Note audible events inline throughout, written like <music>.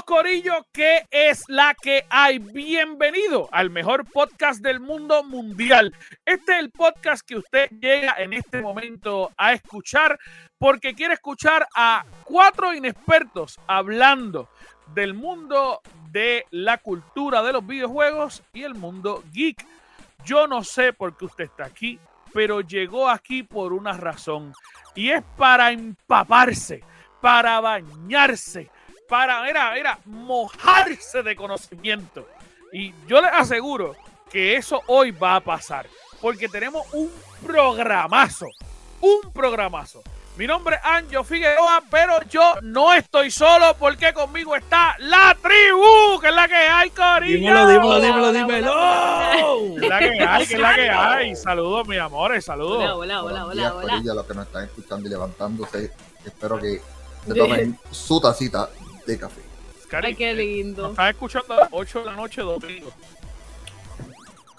Corillo, ¿qué es la que hay? Bienvenido al mejor podcast del mundo mundial. Este es el podcast que usted llega en este momento a escuchar porque quiere escuchar a cuatro inexpertos hablando del mundo de la cultura de los videojuegos y el mundo geek. Yo no sé por qué usted está aquí, pero llegó aquí por una razón y es para empaparse, para bañarse para, era, era mojarse de conocimiento. Y yo les aseguro que eso hoy va a pasar, porque tenemos un programazo, un programazo. Mi nombre es Anjo Figueroa, pero yo no estoy solo porque conmigo está la tribu, que es la que hay, Corillo. Dímelo, dímelo, dímelo, dímelo. Que es la que hay, que es la que hay. Saludos, mis amores, saludos. Hola, hola, hola, hola, hola. Corillo, a los que nos están escuchando y levantándose. Espero que se tomen su tacita de café. Cari, Ay, qué eh, lindo. Nos están escuchando a las 8 de la noche domingo.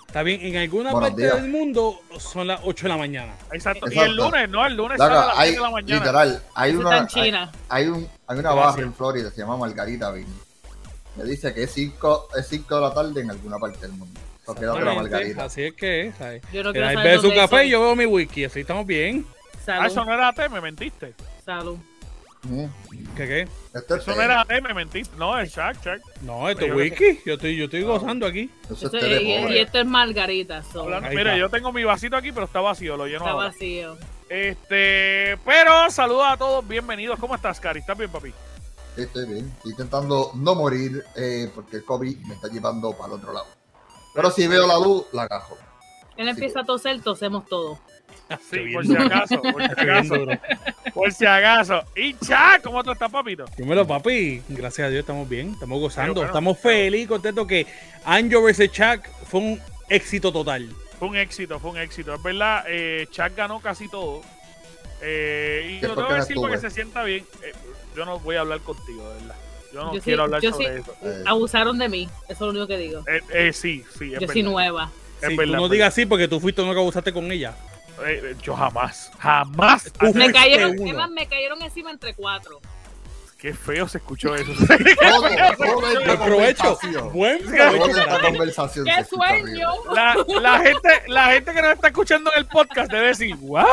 Está bien, en alguna Buenos parte días. del mundo son las 8 de la mañana. Exacto. Y Exacto. el lunes, no, el lunes Loco, sale a las hay, 7 de la mañana. literal, hay Eso una, está en hay, China. hay un, hay una Gracias. barra en Florida, se llama Margarita Bean. Me dice que es 5 es cinco de la tarde en alguna parte del mundo. Quédate la Margarita. Así es que es. ¿sabes? Yo no quiero ahí saber ve su café soy. y yo veo mi wiki, así estamos bien. Ah, eso Salud, no era AT, me mentiste. salud. Ujú. ¿Qué qué? Eso no era AT, me mentiste. No, es Shaq, Shaq. No, esto es wiki. Yo estoy, yo estoy gozando aquí. Eso es Esto- té de y, esto es margarita, so, Hablando- Ahí mira, está. yo tengo mi vasito aquí, pero está vacío, lo lleno está ahora. vacío. Este, pero saludos a todos, bienvenidos. ¿Cómo estás, Cari? ¿Estás bien, papi? Estoy bien. Estoy intentando no morir eh, porque el COVID me está llevando para el otro lado. Pero si veo la luz, la cajo. Él empieza a toser, tosemos todos. <laughs> Sí, por si acaso, por si acaso, por si acaso. Y Shaq, ¿cómo tú estás, papito? Dímelo, papi. Gracias a Dios estamos bien. Estamos gozando. Bueno, estamos felices, contentos que Anjo vs. Chuck fue un éxito total. Fue un éxito, fue un éxito. Es verdad, eh, Shaq ganó casi todo. Eh, y ¿Qué lo fue tengo que decir porque se sienta bien. Eh, yo no voy a hablar contigo, de verdad. Yo no Yo sí- quiero hablar yo sobre sí- eso. Eh, Abusaron de mí, eso es lo único que digo. Eh, eh, sí, sí, es Yo verdad. soy nueva. Es Si verdad, tú no es digas así porque tú fuiste uno que abusaste con ella. Eh, eh, yo jamás, jamás. Me cayeron, además, me cayeron encima entre cuatro. Qué feo se escuchó eso. <laughs> Buen provecho. Buen provecho. ¡Qué sueño! la gente, la gente que nos está escuchando en el podcast debe decir, ¿what?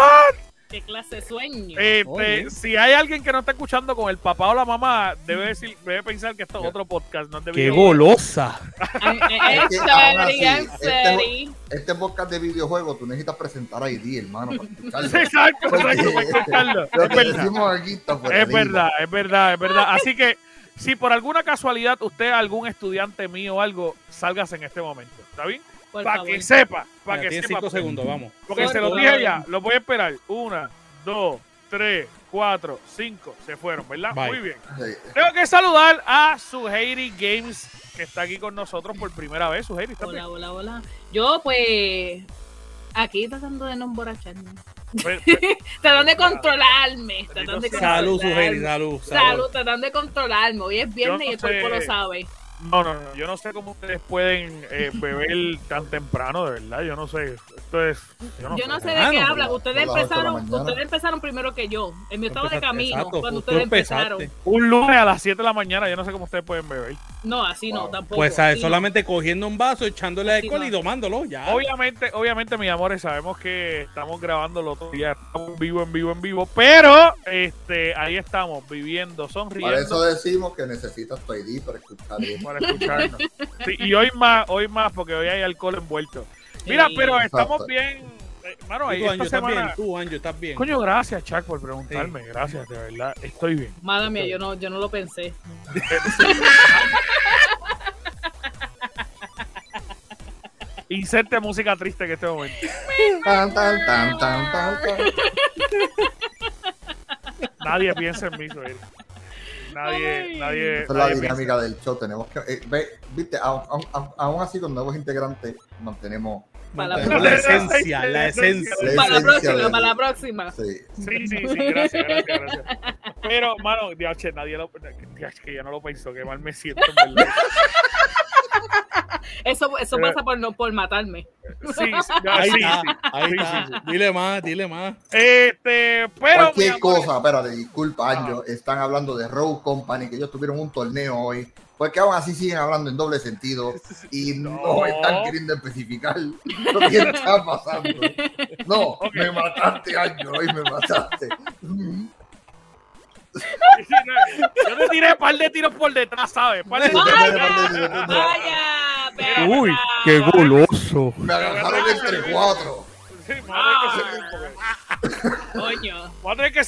¡Qué clase de sueño! Este, si hay alguien que no está escuchando con el papá o la mamá, debe decir, debe pensar que esto es otro podcast, no es de Qué videojuegos. golosa. Este-. Este podcast de videojuegos, tú necesitas presentar a ID, hermano, para escucharlo. <laughs> Exacto, exacto, para escucharlo. Lo Es que verdad. decimos aquí está por Es verdad, es verdad, es verdad. Así que si por alguna casualidad usted, algún estudiante mío o algo, salgas en este momento. ¿Está bien? Por Para favor. que sepa, para que sepa. 5 segundos, vamos. Porque Por se lo dije ya, lo voy a esperar. Una, dos, tres, cuatro, cinco. Se fueron, ¿verdad? Bye. Muy bien. Tengo que saludar a Suheiri Games, que está aquí con nosotros por primera vez. Suheiri, ¿está bien? Hola, hola, hola. Yo, pues, aquí tratando de no emborracharme. Pues, <laughs> pues, Tratando de controlarme. Tratando de Salud, controlarme. Sujeri, salud, Salud, salud. tratando de controlarme. Hoy es viernes no y el cuerpo sé. lo sabe. No, no, no. Yo no sé cómo ustedes pueden eh, <laughs> beber tan temprano, de verdad. Yo no sé. Esto es. Yo no, Yo no sé de Ah, qué no, hablan. Ustedes empezaron, ustedes empezaron primero que yo. En mi estado de camino, exacto, cuando ustedes empezaste. empezaron. Un lunes a las 7 de la mañana. Yo no sé cómo ustedes pueden beber. No, así no, tampoco. Pues ¿sabes? no. solamente cogiendo un vaso, echándole Así alcohol no. y tomándolo, ya. Obviamente, obviamente, mis amores, sabemos que estamos grabando el otro día. Estamos en vivo, en vivo, en vivo. Pero este, ahí estamos, viviendo, sonriendo. Para eso decimos que necesitas tu ID para escuchar esto. para escucharnos. Sí, y hoy más, hoy más, porque hoy hay alcohol envuelto. Mira, Sí. pero estamos Exacto. bien. Eh, Mano, Tú, ahí Anjo, esta bien. Tú, Anjo, estás bien. Coño, gracias, Chuck, por preguntarme. Gracias, de verdad. Estoy bien. Madre mía, yo no, yo no lo pensé. <laughs> Inserte música triste en este momento. Tan, tan, tan, tan, tan, tan. Nadie piensa en mí, Suheiri. nadie, nadie. Esa es la dinámica del show. Tenemos que. eh, ve, viste, aún así, con nuevos integrantes, mantenemos. <laughs> Para la la esencia, la esencia. La Para la próxima, para la próxima. Sí. Sí, sí, sí, gracias, gracias, gracias. Pero, mano, diache, nadie lo. Diache, que ya no lo pensó, que mal me siento, en verdad. Eso, eso Pero- pasa por no por matarme. Sí, sí, ya, Ahí sí, está, sí. ahí Sí, está. sí, sí. Dile más, dile más. Este, pero. Cualquier cosa, espérate, disculpa, Anjo. Están hablando de Rogue Company, que ellos tuvieron un torneo hoy. Porque aún así siguen hablando en doble sentido <laughs> y no, No. están queriendo especificar lo que está pasando. No, Ok. me mataste, Anjo, hoy me mataste. Yo te tiré un par de tiros por detrás, ¿sabes? Par de. ¡Vaya! ¡Vaya! Uy, qué goloso. Me agarraron entre cuatro. Sí, me voy a tener que servir porque- Coño. voy a tener que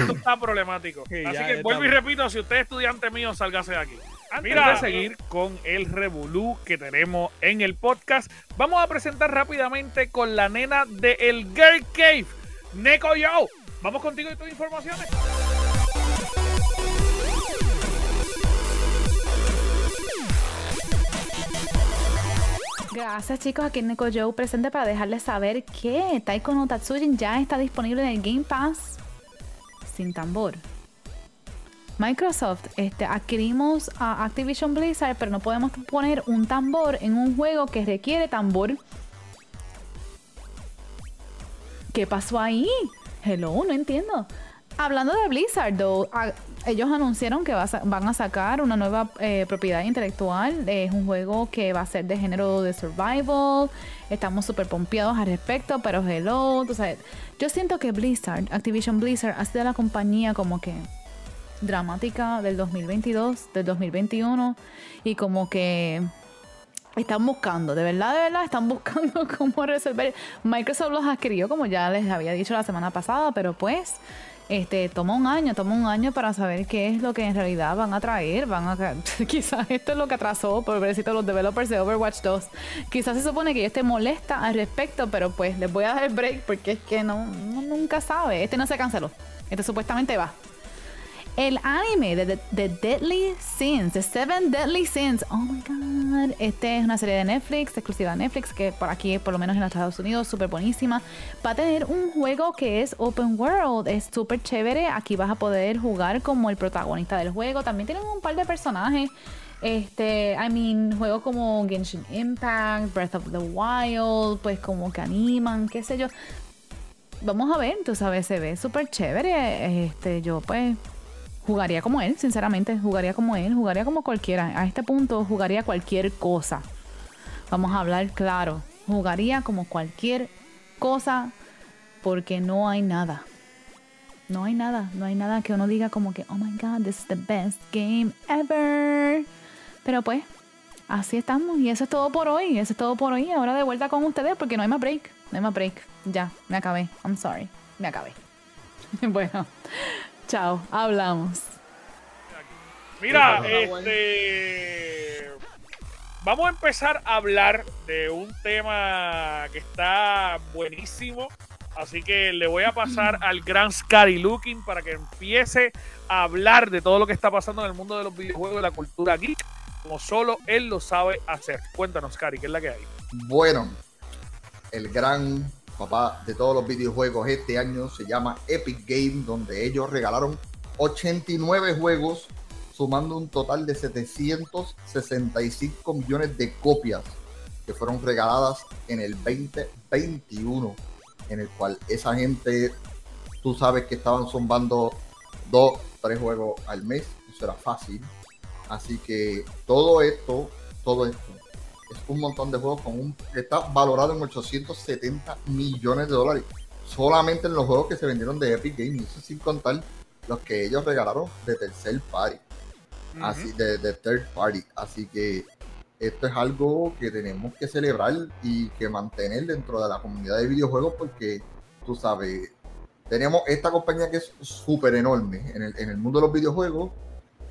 esto está problemático. Sí, Así que vuelvo y repito, si usted es estudiante mío, sálgase de aquí. Antes de seguir con el revolú que tenemos en el podcast, vamos a presentar rápidamente con la nena de El Girl Cave, Neko Yo. Vamos contigo y tus informaciones. Gracias chicos, aquí Neko Joe presente para dejarles saber que Taiko no Tatsujin ya está disponible en el Game Pass sin tambor. Microsoft, este, adquirimos a Activision Blizzard, pero no podemos poner un tambor en un juego que requiere tambor. ¿Qué pasó ahí? Hello, no entiendo. Hablando de Blizzard, though, ellos anunciaron que van a sacar una nueva eh, propiedad intelectual. Es un juego que va a ser de género de survival. Estamos súper pompeados al respecto, pero hello, tú sabes. Yo siento que Blizzard, Activision Blizzard, ha sido la compañía como que dramática del 2022, del 2021 y como que están buscando, de verdad, de verdad, están <laughs> buscando cómo resolver. Microsoft los adquirió, como ya les había dicho la semana pasada, pero pues, este, toma un año, toma un año para saber qué es lo que en realidad van a traer. Van a, <laughs> quizás esto es lo que atrasó, por pobrecito, los developers de Overwatch 2. Quizás se supone que yo esté molesta al respecto, pero pues les voy a dar el break porque es que no, nunca sabe. Este no se canceló. Este supuestamente va. El anime de The, The Deadly Sins, The Seven Deadly Sins. Oh my god. Este es una serie de Netflix, exclusiva de Netflix, que por aquí, por lo menos en los Estados Unidos, súper buenísima. Va a tener un juego que es Open World, es súper chévere. Aquí vas a poder jugar como el protagonista del juego. También tienen un par de personajes. Este, I mean, juegos como Genshin Impact, Breath of the Wild, pues como que animan, qué sé yo. Vamos a ver, tú sabes, se ve súper chévere. Este, yo pues jugaría como él, sinceramente, jugaría como él, jugaría como cualquiera. A este punto jugaría cualquier cosa. Vamos a hablar claro, jugaría como cualquier cosa porque no hay nada. No hay nada, no hay nada que uno diga como que, oh my god, this is the best game ever. Pero pues, así estamos y eso es todo por hoy, eso es todo por hoy. Ahora de vuelta con ustedes porque no hay más break, no hay más break. Ya, me acabé, I'm sorry, me acabé. <laughs> bueno, chao, hablamos. Mira, este. Vamos a empezar a hablar de un tema que está buenísimo. Así que le voy a pasar <laughs> al gran Scary Looking para que empiece a hablar de todo lo que está pasando en el mundo de los videojuegos y la cultura geek, como solo él lo sabe hacer. Cuéntanos, Scary, ¿qué es la que hay? Bueno, el gran papá de todos los videojuegos este año se llama Epic Game, donde ellos regalaron 89 juegos, sumando un total de 765 millones de copias que fueron regaladas en el 2021, en el cual esa gente, tú sabes que estaban zumbando dos, tres juegos al mes, eso era fácil. Así que todo esto, todo esto es un montón de juegos con un que está valorado en 870 millones de dólares solamente en los juegos que se vendieron de Epic Games, eso sin contar los que ellos regalaron de tercer party, así de, de third party, así que esto es algo que tenemos que celebrar y que mantener dentro de la comunidad de videojuegos porque tú sabes, tenemos esta compañía que es súper enorme en el, en el mundo de los videojuegos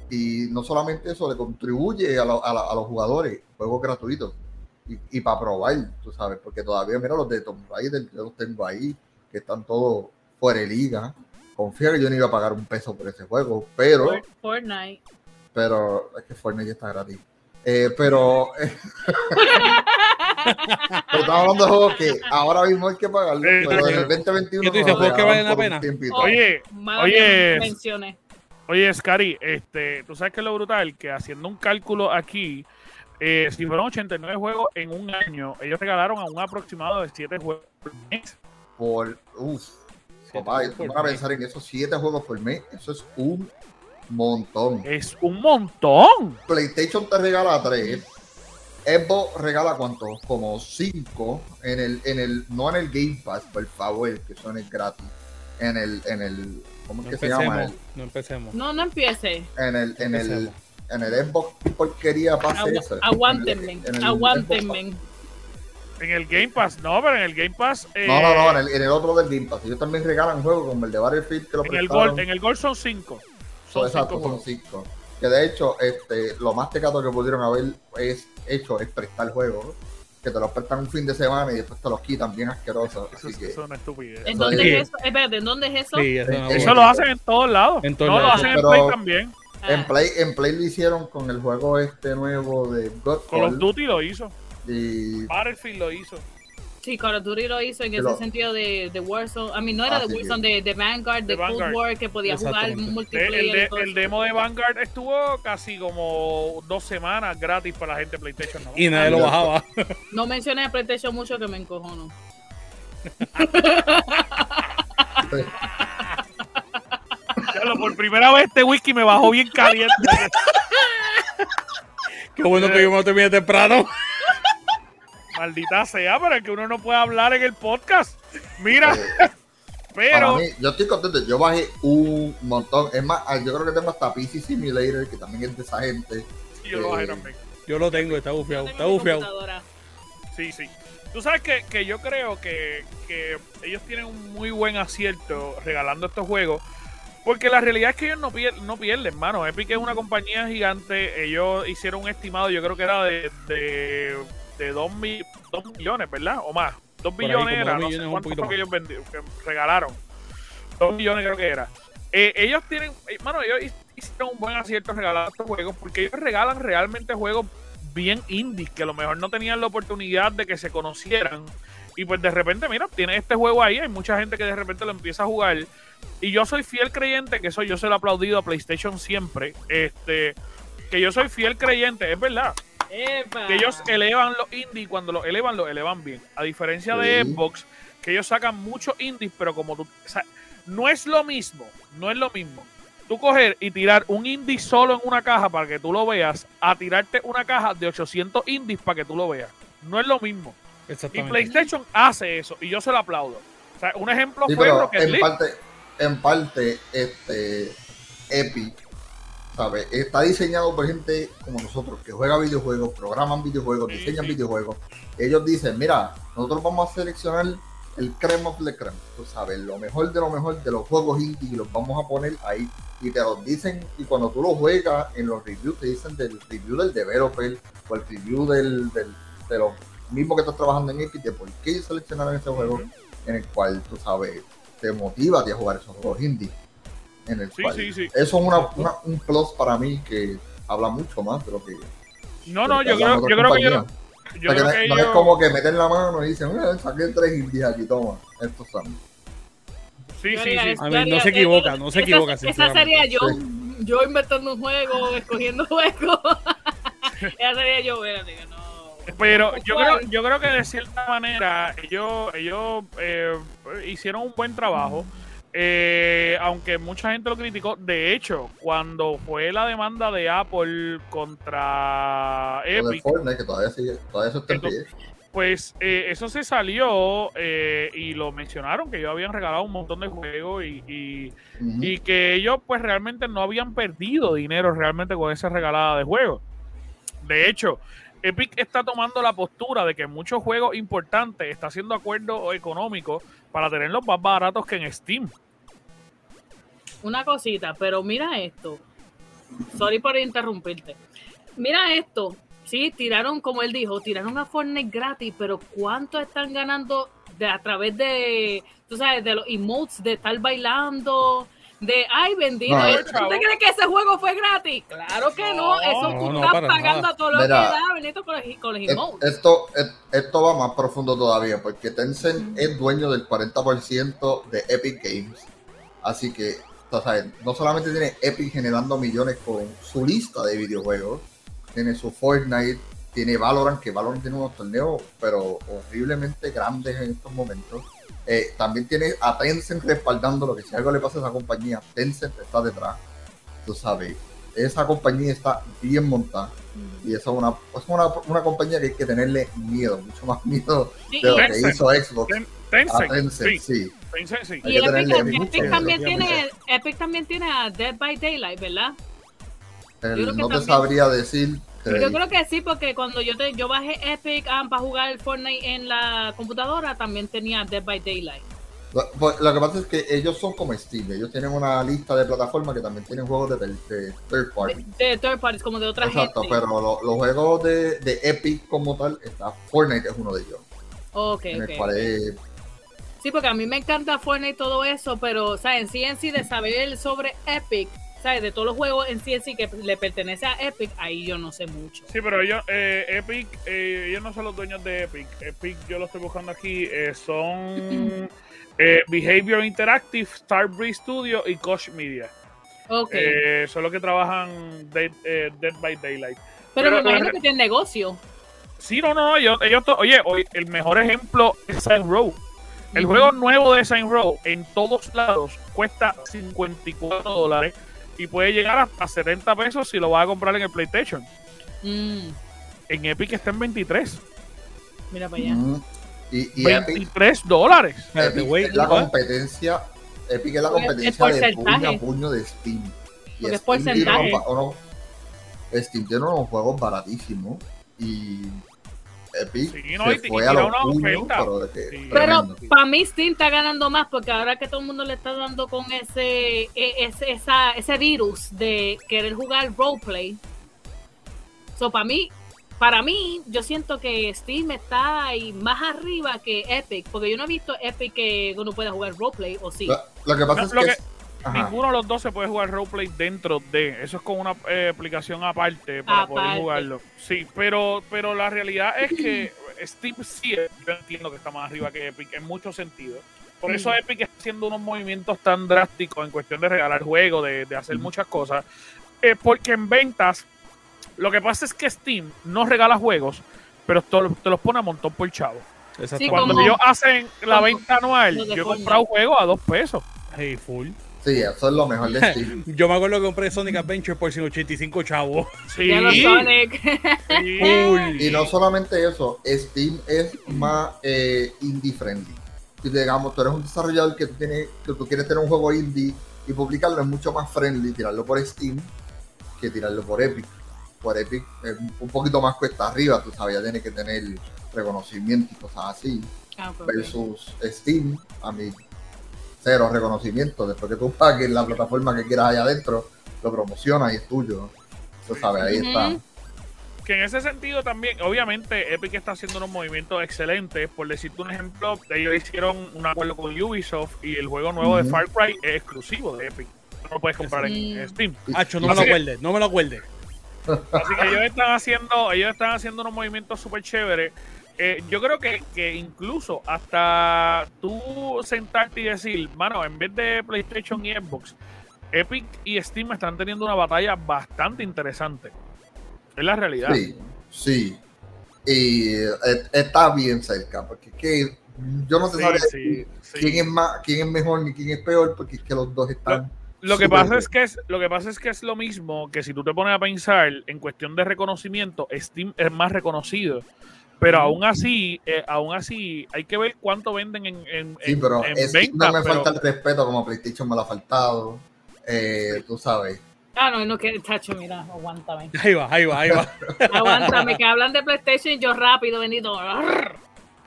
y no solamente eso, le contribuye a, lo- a la- a los jugadores juegos gratuitos y, y para probar, tú sabes, porque todavía, mira, los de Tomb Raider, yo los tengo ahí, que están todos fuera de liga, confía que yo no iba a pagar un peso por ese juego, pero, Fortnite. pero es que Fortnite ya está gratis. Eh, pero <laughs> pero estamos hablando de juegos que ahora mismo hay que pagarlo, pero en el ¿qué 2021 tú dices, juegos que valen la pena? Oh. Oye, Oye, que mencioné. Oye, Scary, este, tú sabes que es lo brutal, que haciendo un cálculo aquí, eh, si fueron 89 juegos en un año, ellos regalaron a un aproximado de 7 juegos por mes. Por, uff, papá, tú vas a pensar en esos 7 juegos por mes, eso es un montón. Es un montón. PlayStation te regala 3. Xbox regala cuántos? Como 5 en el, en el, no en el Game Pass, por favor, que son el gratis. En el, en el, ¿cómo es No que se llama? empecemos, no empecemos. No, no empiece. En el, en el, en el Xbox ¿qué porquería pasa Agu- eso. aguántenme. En el- en el Aguántenme. En el Game Pass, no, pero en el Game Pass. eh, No, no, no, en el, en el otro del Game Pass. Ellos también regalan juegos como el de Battlefield que lo en el. Gold, en el Gold son 5. So, Son exacto, 5 son cinco. Que de hecho, este, lo más tecato que pudieron haber es hecho es prestar juegos. ¿no? Que te los prestan un fin de semana y después te los quitan bien asquerosos. Eso, Así que, eso es una estupidez. ¿En dónde es- es eso? Espérate, ¿en dónde es eso? Sí, eso, lo hacen en todos lados. En todos no, lo hacen en Play también. Ah, en Play, en Play lo hicieron con el juego este nuevo de Call of. Duty lo hizo. Y Battlefield lo hizo. Sí, Call of Duty lo hizo en Pero- ese sentido de, de Warzone. A mí no era Ah, de sí, Warzone, de, de Vanguard, de, De Cold Vanguard. War, que podía jugar multiplayer. el, de- el demo de Vanguard estuvo casi como dos semanas gratis para la gente de PlayStation. ¿no? Y nadie lo bajaba. <laughs> No mencioné a PlayStation mucho que me encojono. <laughs> Por primera vez este whisky me bajó bien caliente. <laughs> Qué bueno que yo me lo terminé temprano. Maldita sea, pero es que uno no puede hablar en el podcast. Mira, <laughs> eh, pero mí, yo estoy contento. Yo bajé un montón. Es más, ah, yo creo que tengo hasta PC Simulator, que también es de esa gente. yo lo bajé también. Yo lo tengo, está bufiado, está bufiado. Sí, sí. Tú sabes que, que yo creo que, que ellos tienen un muy buen acierto regalando estos juegos. Porque la realidad es que ellos no, pier- no pierden, mano. Epic es una compañía gigante. Ellos hicieron un estimado, yo creo que era de, de, de 2 millones, ¿verdad? O más. 2 Por ahí, billones como era, dos no sé millones, cuánto fue que ellos vendi- que regalaron. 2 millones creo que era. Eh, ellos tienen, eh, mano, ellos hicieron un buen acierto regalando estos juegos porque ellos regalan realmente juegos bien indies que a lo mejor no tenían la oportunidad de que se conocieran. Y pues de repente, mira, tiene este juego ahí, hay mucha gente que de repente lo empieza a jugar. Y yo soy fiel creyente, que eso yo se lo he aplaudido a PlayStation siempre, este, que yo soy fiel creyente, es verdad, Epa. que ellos elevan los indies y cuando los elevan, los elevan bien. A diferencia de Sí. Xbox, que ellos sacan muchos indies, pero como tú, o sea, no es lo mismo, no es lo mismo. Tú coger y tirar un indie solo en una caja para que tú lo veas, a tirarte una caja de 800 indies para que tú lo veas. No es lo mismo. Y. PlayStation hace eso, y yo se lo aplaudo. O sea, un ejemplo Sí, fue pero Rocket en League. parte, en parte, este Epic, ¿sabes? Está diseñado por gente como nosotros que juega videojuegos, programan videojuegos, diseñan videojuegos. Ellos dicen, mira, nosotros vamos a seleccionar el creme of the creme, tú sabes, lo mejor de lo mejor de los juegos indie y los vamos a poner ahí. Y te los dicen, y cuando tú los juegas en los reviews, te dicen del review del developer o el review del, del, de los mismos que estás trabajando en Epic, de por qué seleccionaron ese juego en el cual, tú sabes, te motiva a ti a jugar esos juegos indie. En el Sí, cual- sí, sí. Eso es una, una- un plus para mí que habla mucho más de lo que. No, no, que yo creo, yo creo que yo, compañías. yo O sea, que creo no, que no es como que meten la mano y dicen, "Ah, saqué tres indies aquí, toma, estos son. Sí, sí, sí. A mí no se equivoca, no se esa- equivoca, Esa sería yo, yo inventando un juego, escogiendo juegos. <laughs> esa sería yo, espérate, que no. Pero yo creo, yo creo que de cierta manera ellos, ellos eh, hicieron un buen trabajo. Eh, aunque mucha gente lo criticó. De hecho, cuando fue la demanda de Apple contra Epic, Fortnite, que todavía sigue, todavía eso está pues eh, eso se salió eh, y lo mencionaron que ellos habían regalado un montón de juegos y, y que ellos pues realmente no habían perdido dinero realmente con esa regalada de juegos. De hecho, Epic está tomando la postura de que muchos juegos importantes está haciendo acuerdos económicos para tenerlos más baratos que en Steam. Una cosita, pero mira esto. Sorry por interrumpirte. Mira esto. Sí, tiraron, como él dijo, tiraron a Fortnite gratis, pero ¿cuánto están ganando de a través de, tú sabes, de los emotes, de estar bailando, de, ay, bendito, No, ¿tú te crees que ese juego fue gratis? Claro que no, No, eso tú no, estás pagando nada. a todo lo Mira, que da, bendito, con los, con los Et- emotes. Esto, et- esto va más profundo todavía, porque Tencent es dueño del 40% de Epic Games. Así que, o sea, no solamente tiene Epic generando millones con su lista de videojuegos, tiene su Fortnite, tiene Valorant, que Valorant tiene unos torneos, pero horriblemente grandes en estos momentos. Eh, también tiene a Tencent respaldando lo que si algo le pasa a esa compañía, Tencent está detrás. Tú sabes, esa compañía está bien montada. Y eso es una, es una, una compañía que hay que tenerle miedo, mucho más miedo Sí, de lo y- que Tencent. hizo Xbox Ten- a Tencent, Tencent, sí, sí. Tencent, sí. Y Epic, Epic también tiene, Epic también tiene a Dead by Daylight, ¿verdad? El- que no te también- sabría decir. Yo creo que sí, porque cuando yo te, yo bajé Epic ah, para jugar Fortnite en la computadora, también tenía Dead by Daylight. lo, pues, lo que pasa es que ellos son como Steam, ellos tienen una lista de plataformas que también tienen juegos de, de third party. De, de third parties, como de otra Exacto, gente. pero lo- los juegos de, de Epic como tal, está Fortnite es uno de ellos. Ok, en ok. el cual es- Sí, porque a mí me encanta Fortnite y todo eso, pero, ¿sabes? En sí en sí de saber sobre Epic, ¿sabes? De todos los juegos en sí en sí que le pertenece a Epic, ahí yo no sé mucho. Sí, pero ellos, eh, Epic, eh, ellos no son los dueños de Epic. Epic, yo lo estoy buscando aquí, eh, son <laughs> eh, Behavior Interactive, Starbreeze Studio y Koch Media. Ok. Eh, son los que trabajan Dead, Dead by Daylight. pero, me pero- imagino que tiene negocio. Sí, no, no, ellos, ellos oye, hoy el mejor ejemplo es Row. El juego nuevo de Saints Row en todos lados cuesta 54 dólares y puede llegar hasta 70 pesos si lo vas a comprar en el PlayStation. Mm, En Epic está en 23. mira para allá. Mm, y, y Epic, 23 dólares. Espérate, Epic wait, es la competencia, Epic es la Porque es competencia de puño a puño de Steam. Y Porque es Steam tiene porcentaje. unos- unos- Steam tiene unos juegos baratísimos y Epic Sí, no, se y- y fue a tira los puños, pero de que Sí. Pero tremendo. para mí Steam está ganando más porque ahora que todo el mundo le está dando con ese e- ese, esa- ese virus de querer jugar roleplay. So, para mí, para mí, yo siento que Steam está ahí más arriba que Epic, porque yo no he visto Epic que uno pueda jugar roleplay, o sí. Lo, lo que pasa No, es que, ajá. Ninguno de los dos se puede jugar roleplay dentro de. Eso es con una eh, aplicación aparte para poder jugarlo. Sí, pero, pero la realidad es que <clears throat> Steam sí, yo entiendo que está más arriba que Epic en muchos sentidos. Por eso. Epic está haciendo unos movimientos tan drásticos en cuestión de regalar juegos, de, de hacer muchas cosas. Eh, porque en ventas, lo que pasa es que Steam no regala juegos, pero te, lo- te los pone a montón por chavo. Exacto. Sí, Cuando ellos hacen la venta anual, yo he comprado juegos a dos pesos. Hey, full. Sí, eso es lo mejor de <laughs> Steam. Yo me acuerdo que compré Sonic Adventure por 185 chavos. Sí, Ya lo Sonic. sí. Y no solamente eso, Steam es más eh, indie friendly. Si digamos, tú eres un desarrollador que tú, tienes, que tú quieres tener un juego indie y publicarlo, es mucho más friendly tirarlo por Steam que tirarlo por Epic. Por Epic es un poquito más cuesta arriba, tú sabes, ya tienes que tener reconocimiento y cosas así. Ah. Versus Steam, a mí, cero reconocimiento. Después que tú pagues la plataforma que quieras allá adentro, lo promocionas y es tuyo. Tú sabes, ahí está. Que en ese sentido también, obviamente, Epic está haciendo unos movimientos excelentes. Por decirte un ejemplo, ellos hicieron un acuerdo con Ubisoft y el juego nuevo de. Far Cry es exclusivo de Epic. No lo puedes comprar en, Sí. en Steam. Hacho, no me lo acuerdes, no me lo acuerdes. Así que ellos están haciendo, ellos están haciendo unos movimientos súper chéveres. Eh, yo creo que, que incluso hasta tú sentarte y decir, mano, en vez de PlayStation y Xbox, Epic y Steam están teniendo una batalla bastante interesante. Es la realidad. Sí, sí. Y eh, está bien cerca, porque es que yo no sé Sí, sí. quién es más, quién es mejor ni quién es peor, porque es que los dos están. Lo que pasa bien. es que es lo que pasa es que es lo mismo que si tú te pones a pensar en cuestión de reconocimiento, Steam es más reconocido. Pero aún así, eh, aún así, hay que ver cuánto venden en, en, Sí, en- pero en es, ventas, no me pero- falta el respeto como PlayStation me lo ha faltado. Eh, tú sabes. Ah, no, no quiere, tacho, mira, aguántame. <laughs> Ahí va, ahí va, ahí va. <laughs> Aguántame, que hablan de PlayStation y yo rápido, venido.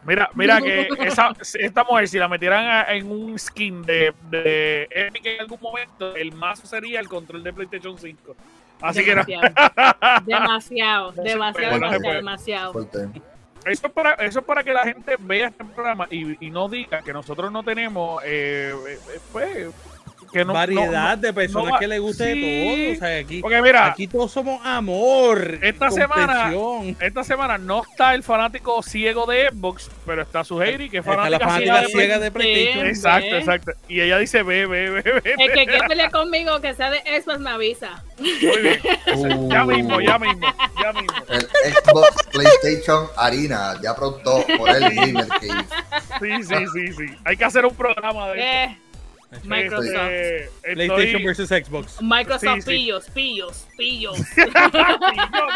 Mira, mira que <laughs> esa, esta mujer, si la metieran en un skin de, de Epic en algún momento, el mazo sería el control de PlayStation 5. Así que no. demasiado, demasiado, demasiado, demasiado, puede. demasiado. Eso es, para, eso es para que la gente vea este programa y, y no diga que nosotros no tenemos, eh, eh, pues, que no, Variedad no- de personas no- que le guste de sí. todo. O sea, aquí, Porque mira, aquí todos somos amor. Esta semana- esta semana no está el fanático ciego de Xbox, pero está su Heidi, que es la fanática, fanática ciega de ciega de Play- PlayStation. Exacto, exacto. Y ella dice, ve, ve, ve, ve. El que quiera pelear conmigo, que sea de Xbox, me avisa. Muy bien. Uh, Ya mismo, ya mismo, ya mismo. El Xbox PlayStation Harina, ya pronto por el Gamer. Sí, sí, sí, sí. Hay que hacer un programa de Eh, eso. Microsoft. Este, PlayStation estoy- versus Xbox. Microsoft Sí, sí. pillos, pillos, pillos. <laughs> Mira, mira,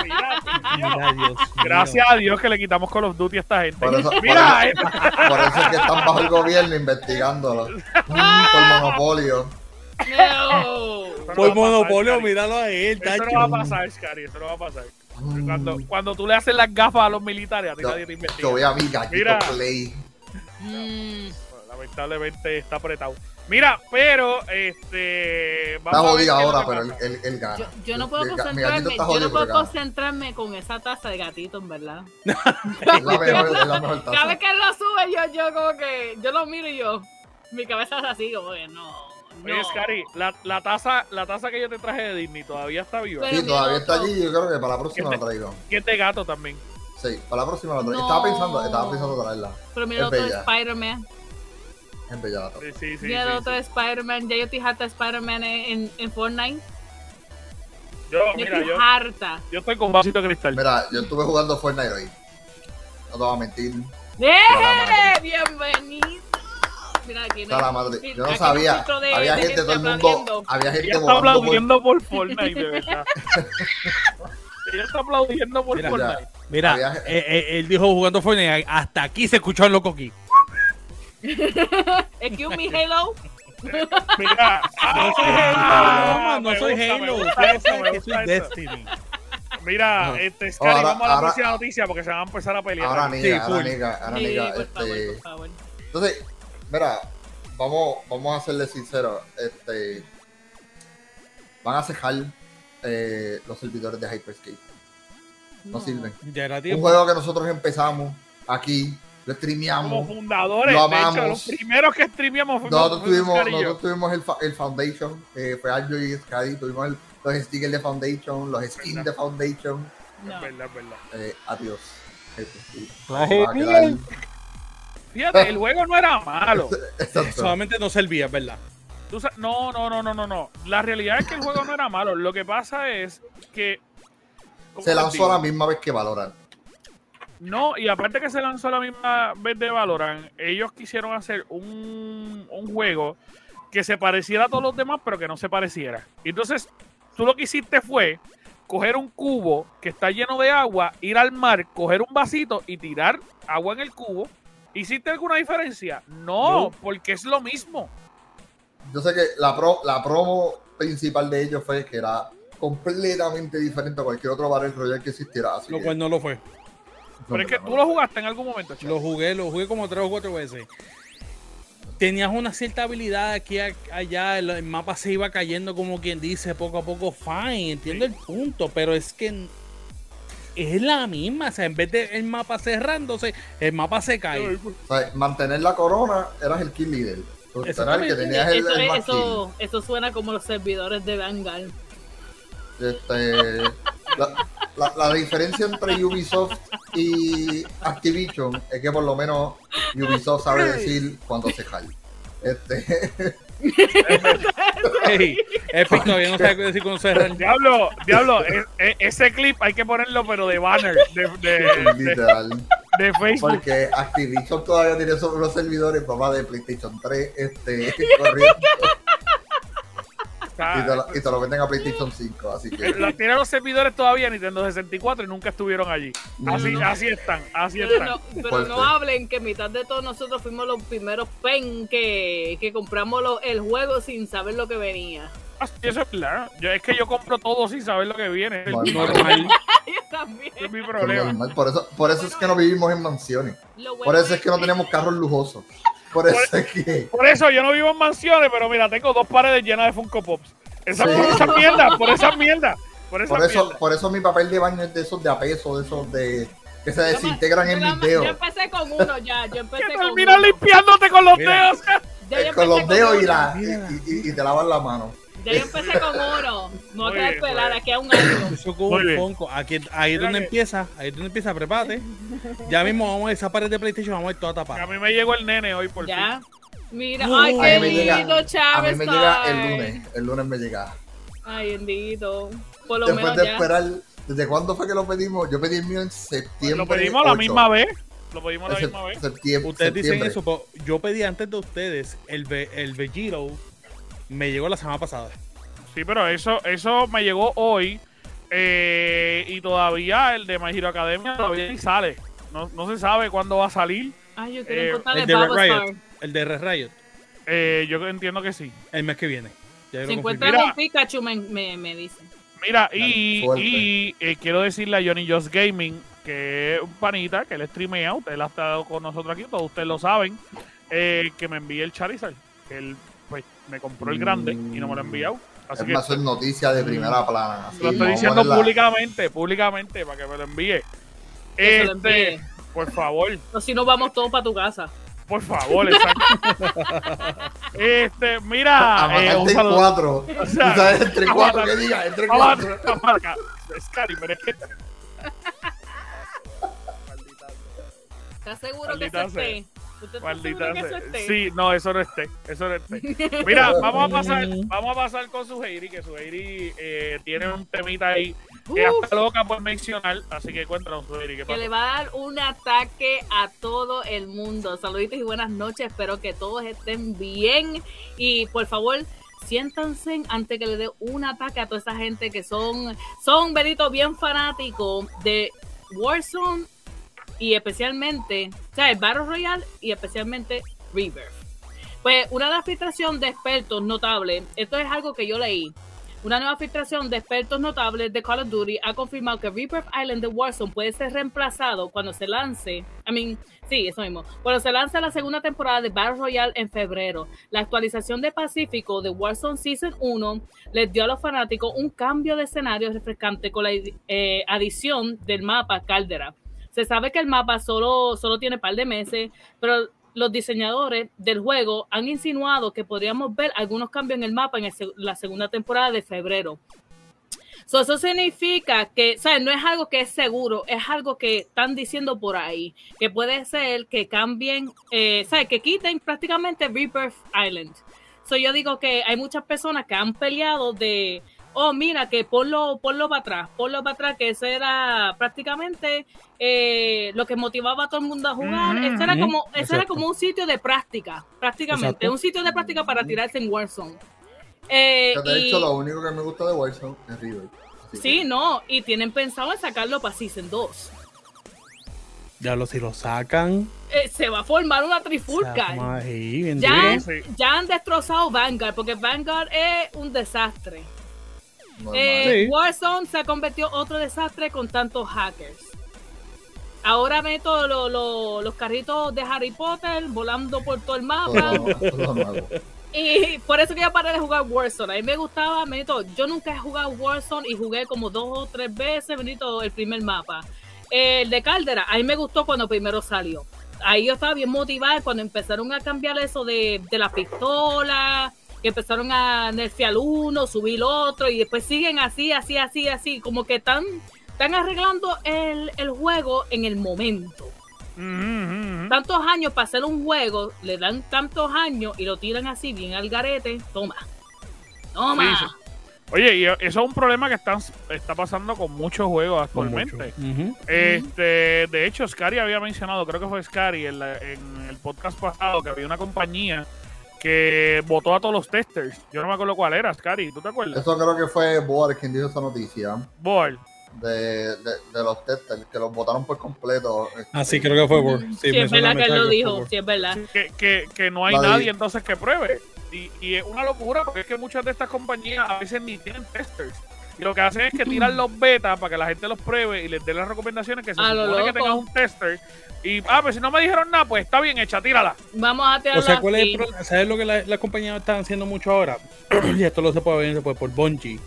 mira. Mira, Dios mío. Gracias a Dios que le quitamos Call of Duty a esta gente. Por eso, por Mira, eso- por eso es que están bajo el gobierno investigándolo. Mm, <laughs> por monopolio. No. No Por pasar, monopolio, Scary. míralo a él, Eso tacho. no va a pasar, Scary, eso no va a pasar. Mm, Cuando, cuando tú le haces las gafas a los militares, a ti yo, nadie te investiga. yo voy a mi gallito Mira. play. Mm, Lamentablemente está apretado. Mira, pero este. Está Vamos a ver jodido ahora, pero él gana. yo, yo no puedo concentrarme, está yo no puedo concentrarme con esa taza de gatito, en verdad. <laughs> Es la mejor, es la mejor <laughs> Cada taza. vez que él lo sube, yo, yo como que, yo lo miro y yo, mi cabeza es así, como que no, no. Oye, Scary, la, la, taza, la taza que yo te traje de Disney todavía está viva. Pero- Sí, todavía está allí. Yo creo que para la próxima ¿Qué la traigo. Y este gato también. Sí, para la próxima la traigo. No. Estaba pensando, estaba pensando traerla. Pero mira Es otro. Spider-Man. En bella la taza. Sí, sí, sí. mira sí, otro sí. Spider-Man. Ya yo estoy harta de Spider-Man en, en, Fortnite. Yo, Yo mira, estoy yo, harta. yo estoy con vasito cristal. Mira, yo estuve jugando Fortnite hoy. No te voy a mentir. ¡Eh! Bienvenido. Mira, aquí la madre. Yo no sabía. de- Había de gente, todo el mundo. Había gente Ella está por- aplaudiendo por Fortnite, de verdad. <laughs> Ella está aplaudiendo por Mira, Fortnite. Mira, Había- eh, eh, él dijo jugando Fortnite, hasta aquí se escuchó el loco aquí. Excuse me, hello. Mira, No soy ah, Halo, no soy Halo. que soy. Destiny. Mira, Ajá. este, Scary, Ahora- vamos a la ahora- próxima noticia porque se van a empezar a pelear. Ahora. Sí, niga, ahora niga, ahora Sí, niga. por favor, Este, por favor. entonces, mira, vamos, vamos a serle sinceros. Este, van a cejar eh, los servidores de Hyperscape. No, sirven. Ya era Un juego que nosotros empezamos aquí, lo Como streameamos. fundadores, Lo de hecho, amamos. los primeros que streameamos fuimos, Nosotros tuvimos, nosotros tuvimos el, el Foundation, eh, fue Anjo y Scary, tuvimos el- los stickers de Foundation, los skins de Foundation. No. Es verdad, es verdad. Eh, adiós. Ay, Fíjate, el juego no era malo. <laughs> Exacto. Solamente no servía, ¿verdad? Tú no, no, no, no, no, no. La realidad es que el juego no era malo. Lo que pasa es que. ¿cómo Se lanzó a la misma vez que Valorant. No, y aparte que se lanzó a la misma vez de Valorant, ellos quisieron hacer un, un juego que se pareciera a todos los demás, pero que no se pareciera. Y Entonces, tú lo que hiciste fue coger un cubo que está lleno de agua, ir al mar, coger un vasito y tirar agua en el cubo. ¿Hiciste alguna diferencia? No, No. porque es lo mismo. Yo sé que la, pro, la promo principal de ellos fue que era completamente diferente a cualquier otro Battle Royale que existiera. Así Lo que, cual no lo fue. Pero es que tú lo jugaste en algún momento, chaval. Lo jugué, lo jugué como tres o cuatro veces. Tenías una cierta habilidad aquí a- allá, el, mapa se iba cayendo como quien dice, poco a poco, fine, entiendo el punto, pero es que es la misma, o sea, en vez de el mapa cerrándose, el mapa se cae. O sea, mantener la corona eras el kill leader. Tú eras el que tenías el, Eso, el eso, eso suena como los servidores de Vanguard. Este, la, la- la diferencia entre Ubisoft y Activision es que por lo menos Ubisoft sabe decir cuando se jale. Este, <laughs> Hey, Epic todavía no sabe qué decir con cerrar. Diablo, diablo, e- e- ese clip hay que ponerlo, pero de banner, de, de- de- literal. de Facebook. Porque Activision todavía tiene sobre los servidores, papá, de PlayStation 3, este, corriendo. Está- y, te lo, y te lo venden a PlayStation 5, así que. la tienen los servidores todavía Nintendo 64 y nunca estuvieron allí. Así, así están, así Pero, están. no, pero Fuerte. no hablen que mitad de todos nosotros fuimos los primeros pen que, que compramos lo- el juego sin saber lo que venía. Ah, sí, Eso es claro. Yo, es que yo compro todo sin saber lo que viene. Es Bueno, Normal. <laughs> Yo también. es mi Por, problema. por eso, por eso es que no vivimos en mansiones. Bueno Por eso es que no tenemos carros lujosos. Por eso es que. Por eso yo no vivo en mansiones, pero mira, tengo dos paredes llenas de Funko Pops. Esa, Sí. Por esa mierda, por esa mierda. Por esa Por eso, mierda. por eso mi papel de baño es de esos de a peso, de esos de que se desintegran en Yo mis dedos. Yo empecé con uno ya, yo Que empecé con terminas uno. limpiándote con los Mira. dedos. <laughs> Yo Eh, con los dedos y, la, y, y- y te lavan la mano. Ya yo empecé con uno. No Muy voy a esperar aquí a un año. Eso como Muy un fonco. Aquí, ahí es Mira donde que- empieza, ahí es donde empieza, prepárate. Ya mismo vamos a esa pared de PlayStation, vamos a ir toda A tapada. mí me llegó el nene hoy por Ya. Mira, No. ay, A qué lindo, A mí Chávez. me llega el lunes. El lunes me llega. Ay, bendito. Por lo Después menos de ya. esperar. ¿Desde cuándo fue que lo pedimos? Yo pedí el mío en fin. septiembre. Lo pedimos la 8. misma vez. Lo pedimos la misma vez. septiembre. Ustedes dicen eso, pero yo pedí antes de ustedes el, el Vegito. Me llegó la semana pasada. Sí, pero eso, eso me llegó hoy. eh, y todavía el de My Hero Academia todavía ni sale. No, no se sabe cuándo va a salir. Ay, yo Eh, quiero encontrarle El de Red Riot. Star. El de Red Riot. Eh, yo entiendo que sí. El mes que viene. Ya Si encuentran un Pikachu, me, me, me dicen. Mira, y, y, eh, quiero decirle a Johnny Just Gaming que es un panita, que él streamea, usted ha estado con nosotros aquí, todos ustedes lo saben, eh, que me envíe el Charizard. Que él me compró el grande y no me lo ha enviado. Así Es que más, es noticia de primera plana. así, lo estoy a diciendo públicamente, públicamente, para que me lo envíe. Que se lo Este, envíe. por favor, O si no, vamos todos para tu casa. por favor, exacto. <laughs> este, mira, A eh, un saludo. cuatro. O sea, entre a cuatro, que diga, entre a- cuatro. acá. Scary, pero es que ¿Estás seguro Maldita que sea. esté? ¿Usted está Maldita que eso sea. esté? Sí, no, eso no esté. Eso no esté. <laughs> Mira, vamos a pasar, vamos a pasar con Suheiri, que Suheiri eh, tiene un temita ahí que Uf. hasta loca por mencionar. Así que cuéntanos, Suheiri, ¿qué que le va a dar un ataque a todo el mundo. Saluditos y buenas noches. Espero que todos estén bien. Y por favor, siéntanse antes que le dé un ataque a toda esa gente que son, son Benito, bien fanáticos de Warzone y especialmente, o sea, el Battle Royale y especialmente Rebirth. Pues una nueva filtración de expertos notables, esto es algo que yo leí. Una nueva filtración de expertos notables de Call of Duty ha confirmado que Rebirth Island de Warzone puede ser reemplazado cuando se lance, I mean, sí, eso mismo, cuando se lance la segunda temporada de Battle Royale en febrero. La actualización de Pacífico de Warzone Season 1 les dio a los fanáticos un cambio de escenario refrescante con la eh, adición del mapa Caldera. Se sabe que el mapa solo, solo tiene par de meses, pero los diseñadores del juego han insinuado que podríamos ver algunos cambios en el mapa en la segunda temporada de febrero. So, eso significa que, ¿sabes? No es algo que es seguro, es algo que están diciendo por ahí, que puede ser que cambien, eh, ¿sabes? Que quiten prácticamente Rebirth Island. So, yo digo que hay muchas personas que han peleado de, oh, mira, que ponlo, ponlo para atrás, ponlo para atrás, que ese era prácticamente eh, lo que motivaba a todo el mundo a jugar. Ujú, ese era como, ese era exacto. como un sitio de práctica, prácticamente, Exacto. un sitio de práctica para tirarse en Warzone. Eh, Que de y- hecho, lo único que me gusta de Warzone es River. Sí, que- no, y tienen pensado en sacarlo para Season 2. Ya lo si lo sacan. Eh, se va a formar una trifulca. ahí, Ya, ya han destrozado Vanguard, porque Vanguard es un desastre. Eh, Sí. Warzone se ha convertido en otro desastre con tantos hackers. Ahora meto lo- lo- los carritos de Harry Potter volando por todo el mapa. Todo, todo nuevo. Y por eso que yo paré de jugar Warzone. A mí me gustaba, Benito, yo nunca he jugado Warzone y jugué como dos o tres veces, Benito, el primer mapa. El de Caldera, a mí me gustó cuando primero salió. Ahí yo estaba bien motivada cuando empezaron a cambiar eso de, de la pistola, que empezaron a nerfear uno, subir otro, y después siguen así, así, así, así, como que están, están arreglando el, el juego en el momento ujú. tantos años para hacer un juego, le dan tantos años y lo tiran así bien al garete, toma. Toma. Sí, sí. Oye, y eso es un problema que están, está pasando con muchos juegos actualmente. mucho. Este, de hecho, Scary había mencionado, creo que fue Scary en, la- en el podcast pasado, que había una compañía que votó a todos los testers. Yo no me acuerdo cuál era, Scary, ¿tú te acuerdas? Eso creo que fue Boar quien dijo esa noticia Ball. de, de, de los testers que los votaron por completo. Ah, sí, creo que fue por. Sí, es verdad que él lo dijo, sí, es verdad. Que, que, que no hay nadie entonces que pruebe. Y, y es una locura porque es que muchas de estas compañías a veces ni tienen testers. Y lo que hacen es que tiran los betas para que la gente los pruebe y les dé las recomendaciones que se A lo supone que tengas un tester. Y, ah, pues si no me dijeron nada, pues está bien hecha, tírala. Vamos a tirarlo O sea, ¿cuál es el así. problema? ¿Sabes lo que las la compañías están haciendo mucho ahora? <clears throat> y esto lo se puede ver después por Bungie.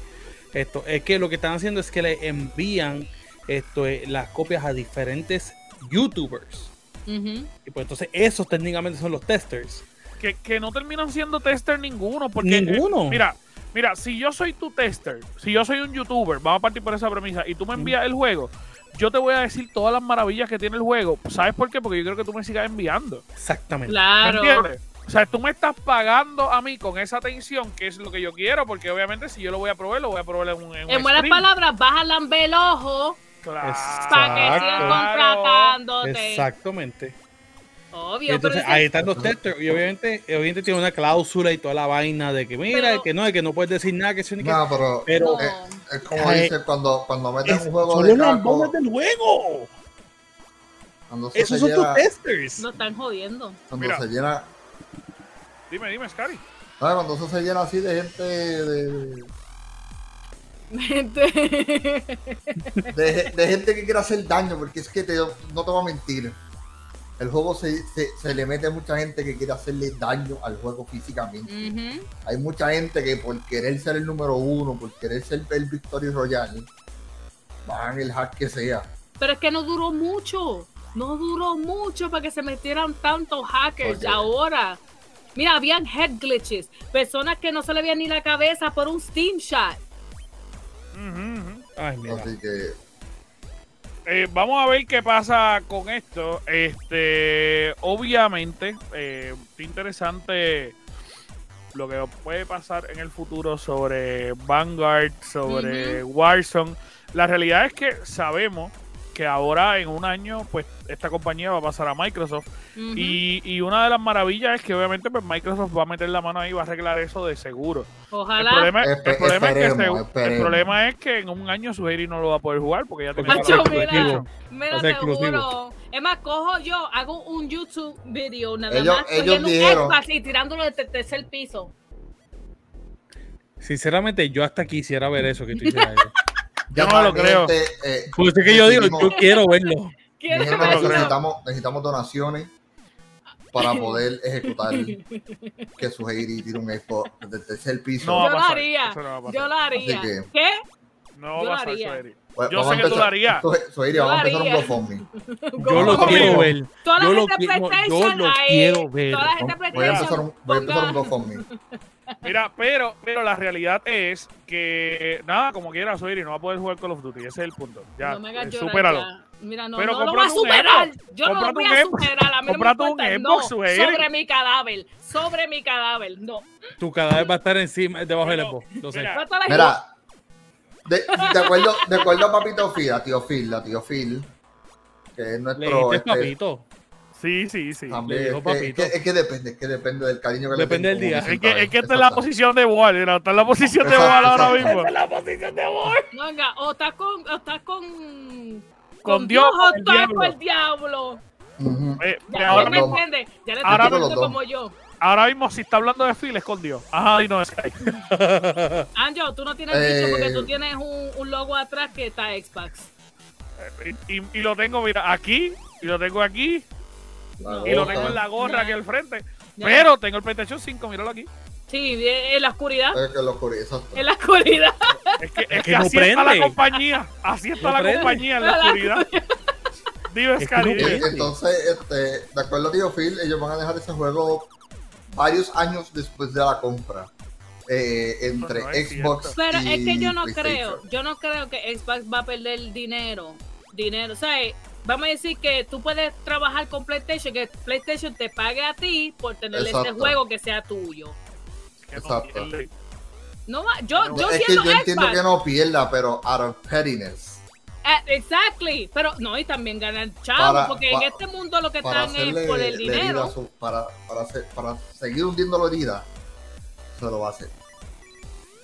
Esto es que lo que están haciendo es que le envían esto es, las copias a diferentes youtubers. Y pues entonces esos técnicamente son los testers. que, que no terminan siendo tester ninguno. Porque, eh, Ninguno. mira, mira, si yo soy tu tester, si yo soy un youtuber, vamos a partir por esa premisa, y tú me envías el juego, yo te voy a decir todas las maravillas que tiene el juego. ¿Sabes por qué? Porque yo quiero que tú me sigas enviando. Exactamente. ¿Me Claro. entiendes? O sea, tú me estás pagando a mí con esa atención, que es lo que yo quiero, porque obviamente si yo lo voy a probar, lo voy a probar en un, en un En buenas stream. palabras, vas a lamber el ojo Claro. para que sigan contratándote. Exactamente. Obvio, Entonces pero ahí están los testers. Y obviamente, obviamente tiene una cláusula y toda la vaina de que mira, Pero- que no, de que no puedes decir nada, que eso ni que. No, pero, Pero- No. eh, es como Ay, dice cuando, cuando meten Es- un juego son de los caco, del juego. cuando se, Esos son llena, tus testers. no están jodiendo. cuando Mira. se llena, Dime, dime, Scary. ¿sabes? Cuando eso se llena así de gente de, Gente. de, de gente que quiere hacer daño, porque es que te, no te voy a mentir. El juego se, se, se le mete a mucha gente que quiere hacerle daño al juego físicamente. Hay mucha gente que por querer ser el número uno, por querer ser el Victory Royale, van el hack que sea. Pero es que no duró mucho. No duró mucho para que se metieran tantos hackers Oye. ahora. Mira, habían head glitches. Personas que no se le veía ni la cabeza por un Steam shot. Ay, mira. Así que Eh, vamos a ver qué pasa con esto. Este, obviamente, eh, interesante lo que puede pasar en el futuro sobre Vanguard, sobre Warzone. La realidad es que sabemos que ahora en un año, pues esta compañía va a pasar a Microsoft. Y, y una de las maravillas es que obviamente pues, Microsoft va a meter la mano ahí y va a arreglar eso de seguro. El Ojalá. problema, el problema es que esperemos, se- el problema es que en un año Suheri no lo va a poder jugar porque ya tiene Macho, mira, exclusivo. mira, te juro. Es más, cojo yo, hago un YouTube video nada Ellos- más ellos cogiendo un y tirándolo desde el tercer piso. Sinceramente, yo hasta quisiera ver eso que tú hicieras. <laughs> Yo no lo creo. realmente, eh, Pues es que yo digo, yo quiero verlo. <laughs> Necesitamos, necesitamos donaciones para poder ejecutar que su Heidi tire un Xbox desde el tercer piso. No Yo lo haría. no. Yo lo haría. Que- ¿Qué? No Yo va a lo pasar. Pues, Yo vamos sé que tú lo harías. Su- Suheri, Yo vamos a lo empezar un. GoFundMe. <laughs> Yo lo quiero ver. Toda la Yo lo gente quiero- yo PlayStation lo ahí, quiero ver. Toda la gente Voy a PlayStation. empezar un, voy a empezar un GoFundMe. Mira, pero, pero la realidad es que nada, como quiera Suheri no va a poder jugar Call of Duty. Ese es el punto. Ya, no me hagas eh, llorar supéralo. ya. Mira, no, Pero no lo voy a superar. Xbox. Yo no lo voy un a superar. A mí no me Cómprate un. Xbox, no, sobre mi cadáver. Sobre mi cadáver. No. Tu cadáver va a estar encima, debajo del Xbox. Lo sé. mira, de, de acuerdo, de acuerdo a Papito Phil, a Tío Phil, a Tío Phil, que es Le nuestro. dijiste este, papito. Sí, sí, sí. también, es, que, es, papito. que, es que depende, es que depende del cariño que Depende le del tengo, día. Es que, es que él. esta es la posición de Wall, mira, está en la posición de Wall ahora mismo. Esta es la posición de Wall. Venga, o estás con, o estás con, Con Dios o estás diablo. con el diablo. Eh, Ya, ya ahora, me entiendes. Ya le ahora como yo. ahora mismo, si está hablando de Phil, escondió. Ajá, y no es Sky. <laughs> Anjo, tú no tienes Eh. dicho porque tú tienes un, un logo atrás que está Xbox. Y, y- y lo tengo, mira, aquí, y lo tengo aquí, y lo tengo en la gorra aquí al frente. Ya. Pero tengo el PlayStation 5, míralo aquí. Sí, en la oscuridad. Es que. En la oscuridad. <laughs> Es que, es que que no así está la compañía. Así está No la prende. compañía en la <laughs> oscuridad. Dime, Es que no prende. Entonces, este, de acuerdo a Tío Phil, ellos van a dejar ese juego varios años después de la compra. eh, entre No, Xbox Pero y es que yo no creo, yo no creo que Xbox va a perder dinero. Dinero, o sea, vamos a decir que tú puedes trabajar con PlayStation, que PlayStation te pague a ti por tener este Exacto. juego que sea tuyo. No Exacto. No va, yo, yo es que yo entiendo Xbox, que no pierda, pero out of pettiness. eh, exactly, pero no, y también ganar chavo, Para- porque pa- en este mundo lo que están hacerle es por el dinero. su- para, para, para seguir hundiendo la herida, se lo va a hacer.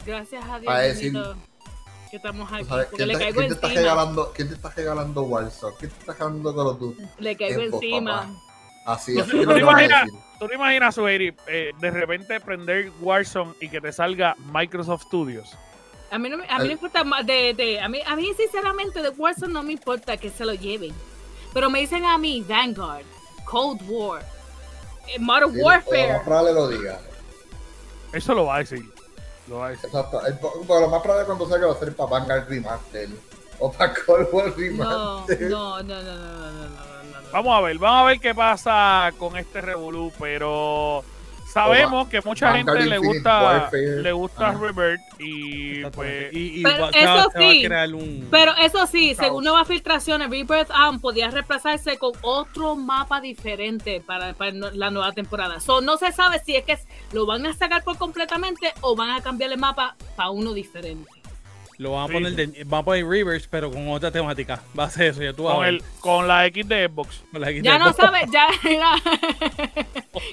Gracias a Dios, decir- que estamos aquí, Tú sabes, porque ¿quién, le te, caigo quién te está encima, regalando, ¿Quién te está regalando Warzone? ¿Quién te está regalando Call of Duty? le caigo Xbox, encima. papá. Así, ¿Tú- así tú es te lo imaginas? ¿Tú te imaginas, Suheiri, eh, de repente prender Warzone y que te salga Microsoft Studios? A mí no me, a mí no importa más de, de a mí a mí sinceramente de Warzone no me importa que se lo lleven. Pero me dicen a mí Vanguard, Cold War, eh, Modern Sí, Lo Warfare. más probable lo diga. Eso lo va a decir. Lo va. Exacto. Pero lo más probable es cuando salga va a ser para Vanguard Remaster o para Cold Remaster. No, no, no, no, no, no, no, no, Vamos a ver, vamos a ver qué pasa con este Revolú, pero sabemos que mucha gente le gusta Warfare. le gusta. Rebirth y pues y, y Pero eso se va a sí, crear un. Pero eso sí, Caos. según nuevas filtraciones, Rebirth Arm podía reemplazarse con otro mapa diferente para, para la nueva temporada. So, no se sabe si es que lo van a sacar por completamente o van a cambiar el mapa para uno diferente. Lo van a Sí. poner de, van a poner Reverse, pero con otra temática. Va a ser eso, ya tú vas a con el con la X de Xbox. Con la Ya no sabes, ya <laughs> mira.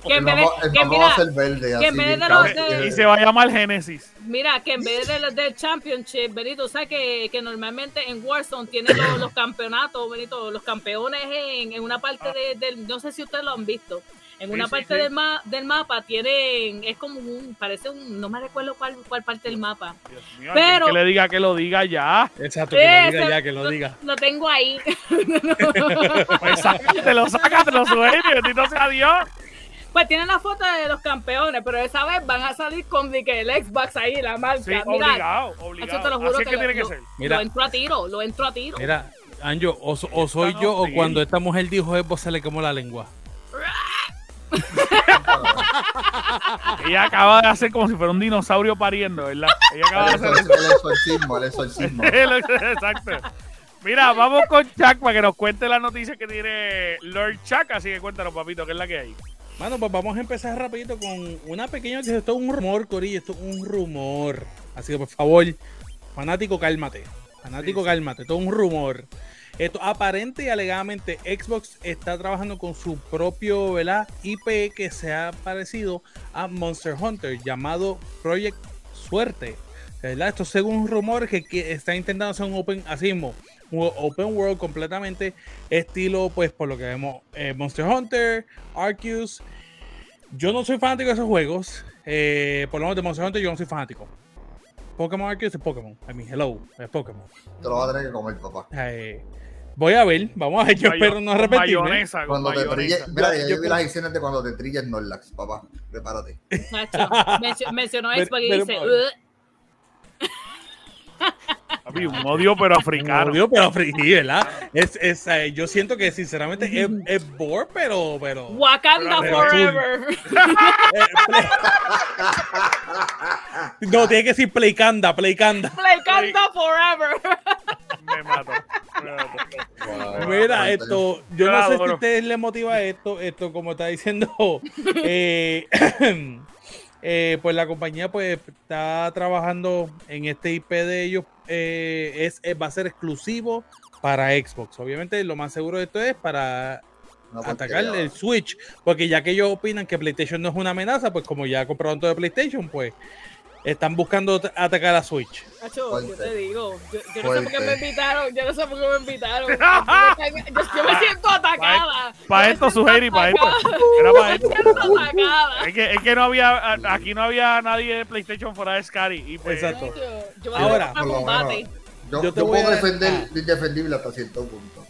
que en vez de, que mapa va a mira, ser verde. así en vez bien de cabrón. los de- Y se va a llamar Genesis. mira, que en vez de los del Championship, Benito, sabes que, que normalmente en Warzone tienen los, los campeonatos, Benito, los campeones en, en una parte de- del, no sé si ustedes lo han visto, en Sí, una sí, parte sí. Del, ma- del mapa tienen, es como un, parece un, no me recuerdo cuál, cuál parte del mapa. Dios mío, Pero- que le diga que lo diga ya. Exacto, que lo diga ya, que lo diga. Lo tengo ahí. <laughs> Pues sácatelo, sácatelo, Sueli, bendito sea Dios. Pues tienen la foto de los campeones, pero esa vez van a salir con de que el Xbox ahí, la marca. Sí, Mira, obligado, eso te lo obligado. juro Así que lo- tiene que lo- ser. Mira. Lo entro a tiro, lo entro a tiro. Mira, Anjo, o, so- o soy yo o cuando esta mujer dijo Evo se le quemó la lengua. <laughs> Ella acaba de hacer como si fuera un dinosaurio pariendo, ¿verdad? Ella acaba de El, hacer el exorcismo, el exorcismo. <laughs> Exacto. Mira, vamos con Chuck para que nos cuente la noticia que tiene Lord Chuck. Así que cuéntanos, papito, ¿qué es la que hay? Mano, pues vamos a empezar rapidito con una pequeña noticia. Esto es un rumor, Corillo, esto es un rumor. Así que por favor, fanático, cálmate. Fanático, sí. cálmate. Esto es un rumor. Esto aparente y alegadamente Xbox está trabajando con su propio ¿verdad? IP que se ha parecido a Monster Hunter llamado Project Suerte. Esto según un rumor que, que está intentando hacer un open, así un open world completamente estilo, pues por lo que vemos, eh, Monster Hunter, Arceus. Yo no soy fanático de esos juegos. eh, por lo menos de Monster Hunter yo no soy fanático. Pokémon Arceus es Pokémon. I mean, hello, es Pokémon. Te lo vas a tener que comer, papá. Eh, voy a ver, vamos a ver, yo Mayo- espero no arrepentirme. Mayonesa, Cuando te mayonesa. trille, mira, Yo- ya yo yo vi las escenas de cuando te trilles Norlax, papá. Prepárate. Nacho, mencio- mencionó Xbox y pero- dice, un odio, pero africano. Odio, pero friki, ¿verdad? Es, es, eh, yo siento que sinceramente es, es bore, pero, pero Wakanda Pero Forever. eh, play- <laughs> no, tiene que decir Playkanda, Playkanda. Wakanda Forever. Me mato. me mato. Mira, esto, yo no sé si a ustedes les motiva esto, esto como está diciendo, <laughs> eh, <clears throat> eh, pues la compañía pues está trabajando en este IP de ellos, eh, es, eh, va a ser exclusivo para Xbox. Obviamente lo más seguro de esto es para No, atacar el Switch, porque ya que ellos opinan que PlayStation no es una amenaza, pues como ya compraron todo de PlayStation, pues están buscando at- atacar a Switch. Nacho, yo te digo, yo, yo no sé por qué me invitaron, yo no sé por qué me invitaron. <laughs> Yo, yo me siento atacada. Para Yo esto, Suheiri, para esto. <laughs> Era para Me esto. siento atacada. Es que, es que no había, aquí no había nadie de PlayStation fuera de Scary. Y pues, Exacto. Yo Ahora, a por lo combate. menos, Yo, Yo te yo voy puedo a- defender ah. lo indefendible hasta cierto punto.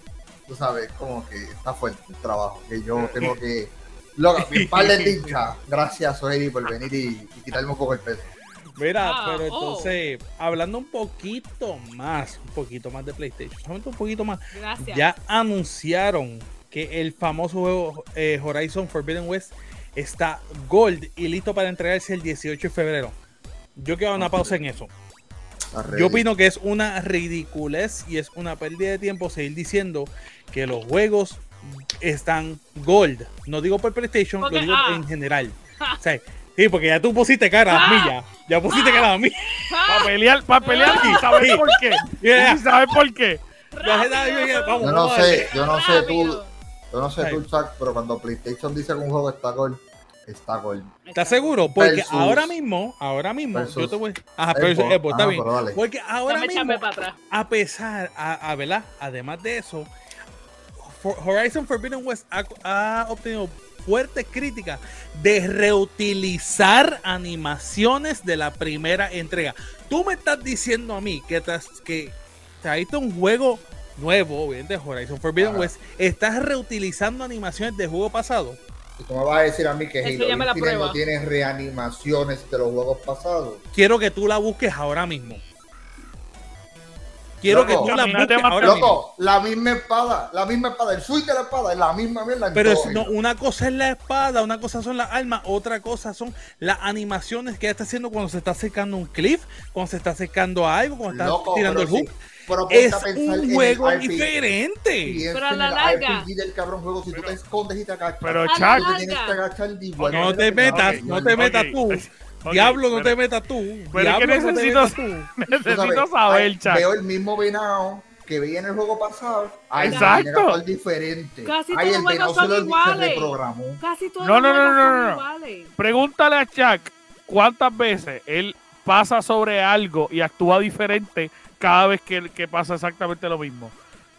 Tú sabes, como que está fuerte el trabajo. Que yo <laughs> tengo que. Loca, mi par de tincha. Gracias, Soheri, por venir y, y quitarme un poco el peso. Mira, Ah, pero oh. entonces, hablando un poquito más, un poquito más de PlayStation, solamente un poquito más, Gracias. ya anunciaron que el famoso juego eh, Horizon Forbidden West está gold y listo para entregarse el 18 de febrero. Yo quiero dar una pausa en eso. Yo opino que es una ridiculez y es una pérdida de tiempo seguir diciendo que los juegos están gold. No digo por PlayStation, Porque, lo digo ah. en general. <laughs> O sea, sí, porque ya tú pusiste cara a mí ya. Ya pusiste cara a mí. para pelear, para pelear y saber Sí. por qué. <laughs> Yeah. Y saber por qué. Yo no sé, yo no sé tú, yo no sé tú, Chuck, pero cuando PlayStation dice que un juego está gol, está gol. ¿Estás seguro? Porque Versus- ahora mismo, ahora mismo, versus yo te voy. Ajá, pero está Ajá, bien. pero dale. Porque ahora Dame mismo, echarme para atrás. a pesar, a, a ¿verdad? Además de eso, For- Horizon Forbidden West ha, ha obtenido fuertes críticas de reutilizar animaciones de la primera entrega. Tú me estás diciendo a mí que, tras, que traíste un juego nuevo, obviamente Horizon Forbidden Ajá. West, estás reutilizando animaciones de juego pasado. Y tú me vas a decir a mí que Halo Infinite no tiene reanimaciones de los juegos pasados. Quiero que tú la busques ahora mismo. Quiero Loco, que tú la busques ahora mismo. Loco, la misma espada, la misma espada, el switch de la espada es la misma mierda. Pero es- todo. no, una cosa es la espada, una cosa son las armas, otra cosa son las animaciones que ella está haciendo cuando se está acercando a un cliff, cuando se está acercando a algo, cuando está Loco, tirando el hook. sí, pero Es un juego RPG. diferente. Pero a la el larga. Del cabrón juego, si tú Pero- te escondes y te agachas, Pero, Chuck, tú tienes que agachar No te metas, no te metas tú. <laughs> Diablo, no pero- te metas tú. Pero es que Diablo, no te necesito, metas tú. <laughs> necesito saber, ay. Veo el mismo venado que veía en el juego pasado. Ay, Exacto. razón diferente. Casi Ay, todos el los juegos son iguales. reprogramó. Casi todos No, los no, no, juegos no, son no, no. iguales. Pregúntale a Chuck cuántas veces él pasa sobre algo y actúa diferente cada vez que, que pasa exactamente lo mismo.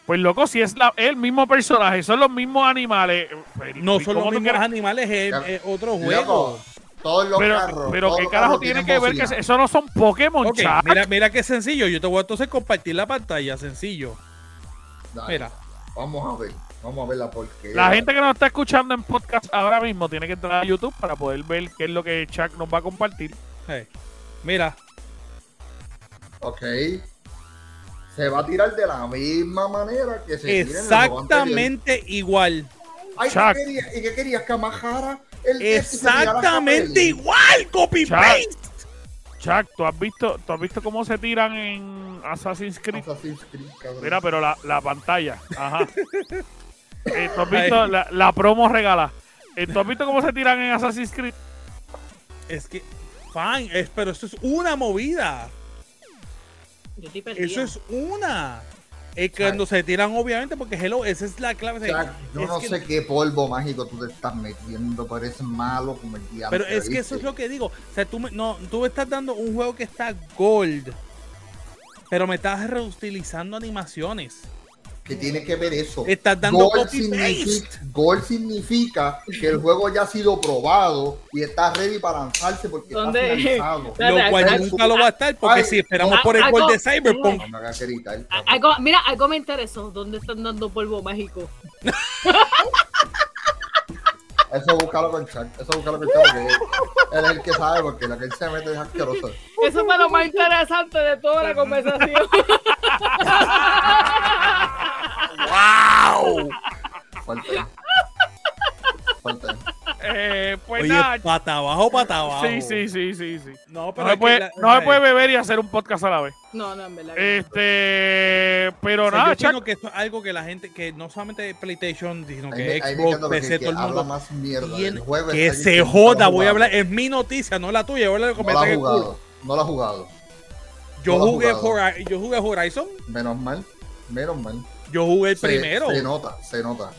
Pues loco, si es la- el mismo personaje, son los mismos animales. No ¿y son los mismos animales, es, es otro Loco, juego. Todos los Pero, carros. pero todos qué los carajo tiene tienen que ver que se- eso no son Pokémon, Ok, Chuck. mira, mira qué sencillo. Yo te voy a entonces compartir la pantalla, sencillo. Dale, Mira, Vamos a ver. Vamos a ver la porquería. La gente que nos está escuchando en podcast ahora mismo tiene que entrar a YouTube para poder ver qué es lo que Chuck nos va a compartir. hey, mira, Ok. Se va a tirar de la misma manera que se tira en el juego anterior. exactamente igual. Ay, ¿qué querías? ¿Y qué querías? ¿Que amajara el Exactamente igual, copy paste. Chuck, ¿tú has visto, tú has visto cómo se tiran en Assassin's Creed? Assassin's Creed, cabrón. Mira, pero la, la pantalla. Ajá. <laughs> Eh, ¿Tú has visto la, la promo regala? Eh, ¿Tú has visto cómo se tiran en Assassin's Creed? Es que, fine, es, pero eso es una movida. Yo estoy. Eso es una. Es cuando se tiran, obviamente, porque hello, esa es la clave. Chuck, yo Es no que- sé qué polvo mágico tú te estás metiendo, pero es malo como el diablo. Pero es que eso es lo que digo. O sea, tú me, no, tú me estás dando un juego que está gold. Pero me estás reutilizando animaciones. Que tiene que ver eso. Estás dando Gold copy significa, paste. gold significa que el juego ya ha sido probado y está ready para lanzarse porque ¿Dónde? está finalizado. Dale, Lo cual nunca lo va a estar porque ay, si esperamos por el ay, gold de no. Cyberpunk. No me hagas gritar, A- cabrón. Algo, mira, algo me interesó. ¿Dónde están dando polvo mágico? <laughs> Eso búscalo con Chuck. Eso búscalo con Chuck porque él es el que sabe porque lo que él se mete es asqueroso. Eso fue lo más interesante de toda la conversación. <laughs> ¡Wow! Fuerte. Fuerte. Eh, pues Oye, nada. pata abajo, pata abajo. Sí, sí, sí, sí, sí. No, No pero se, es que puede, la- no se puede beber y hacer un podcast a la vez. No, no, en verdad. no. Este, pero O sea, nada, yo Chuck. que esto es algo que la gente, que no solamente PlayStation, sino Ahí que me- Xbox, PC, el que todo el mundo. más mierda tiene- del juego que se joda, no voy a hablar, es mi noticia, no la tuya, voy a No que cool. jugado. No lo ha jugado. Yo no jugué, jugado. Yo jugué Horizon, Menos mal. Menos mal. Yo jugué el Se- primero. Se nota, se nota.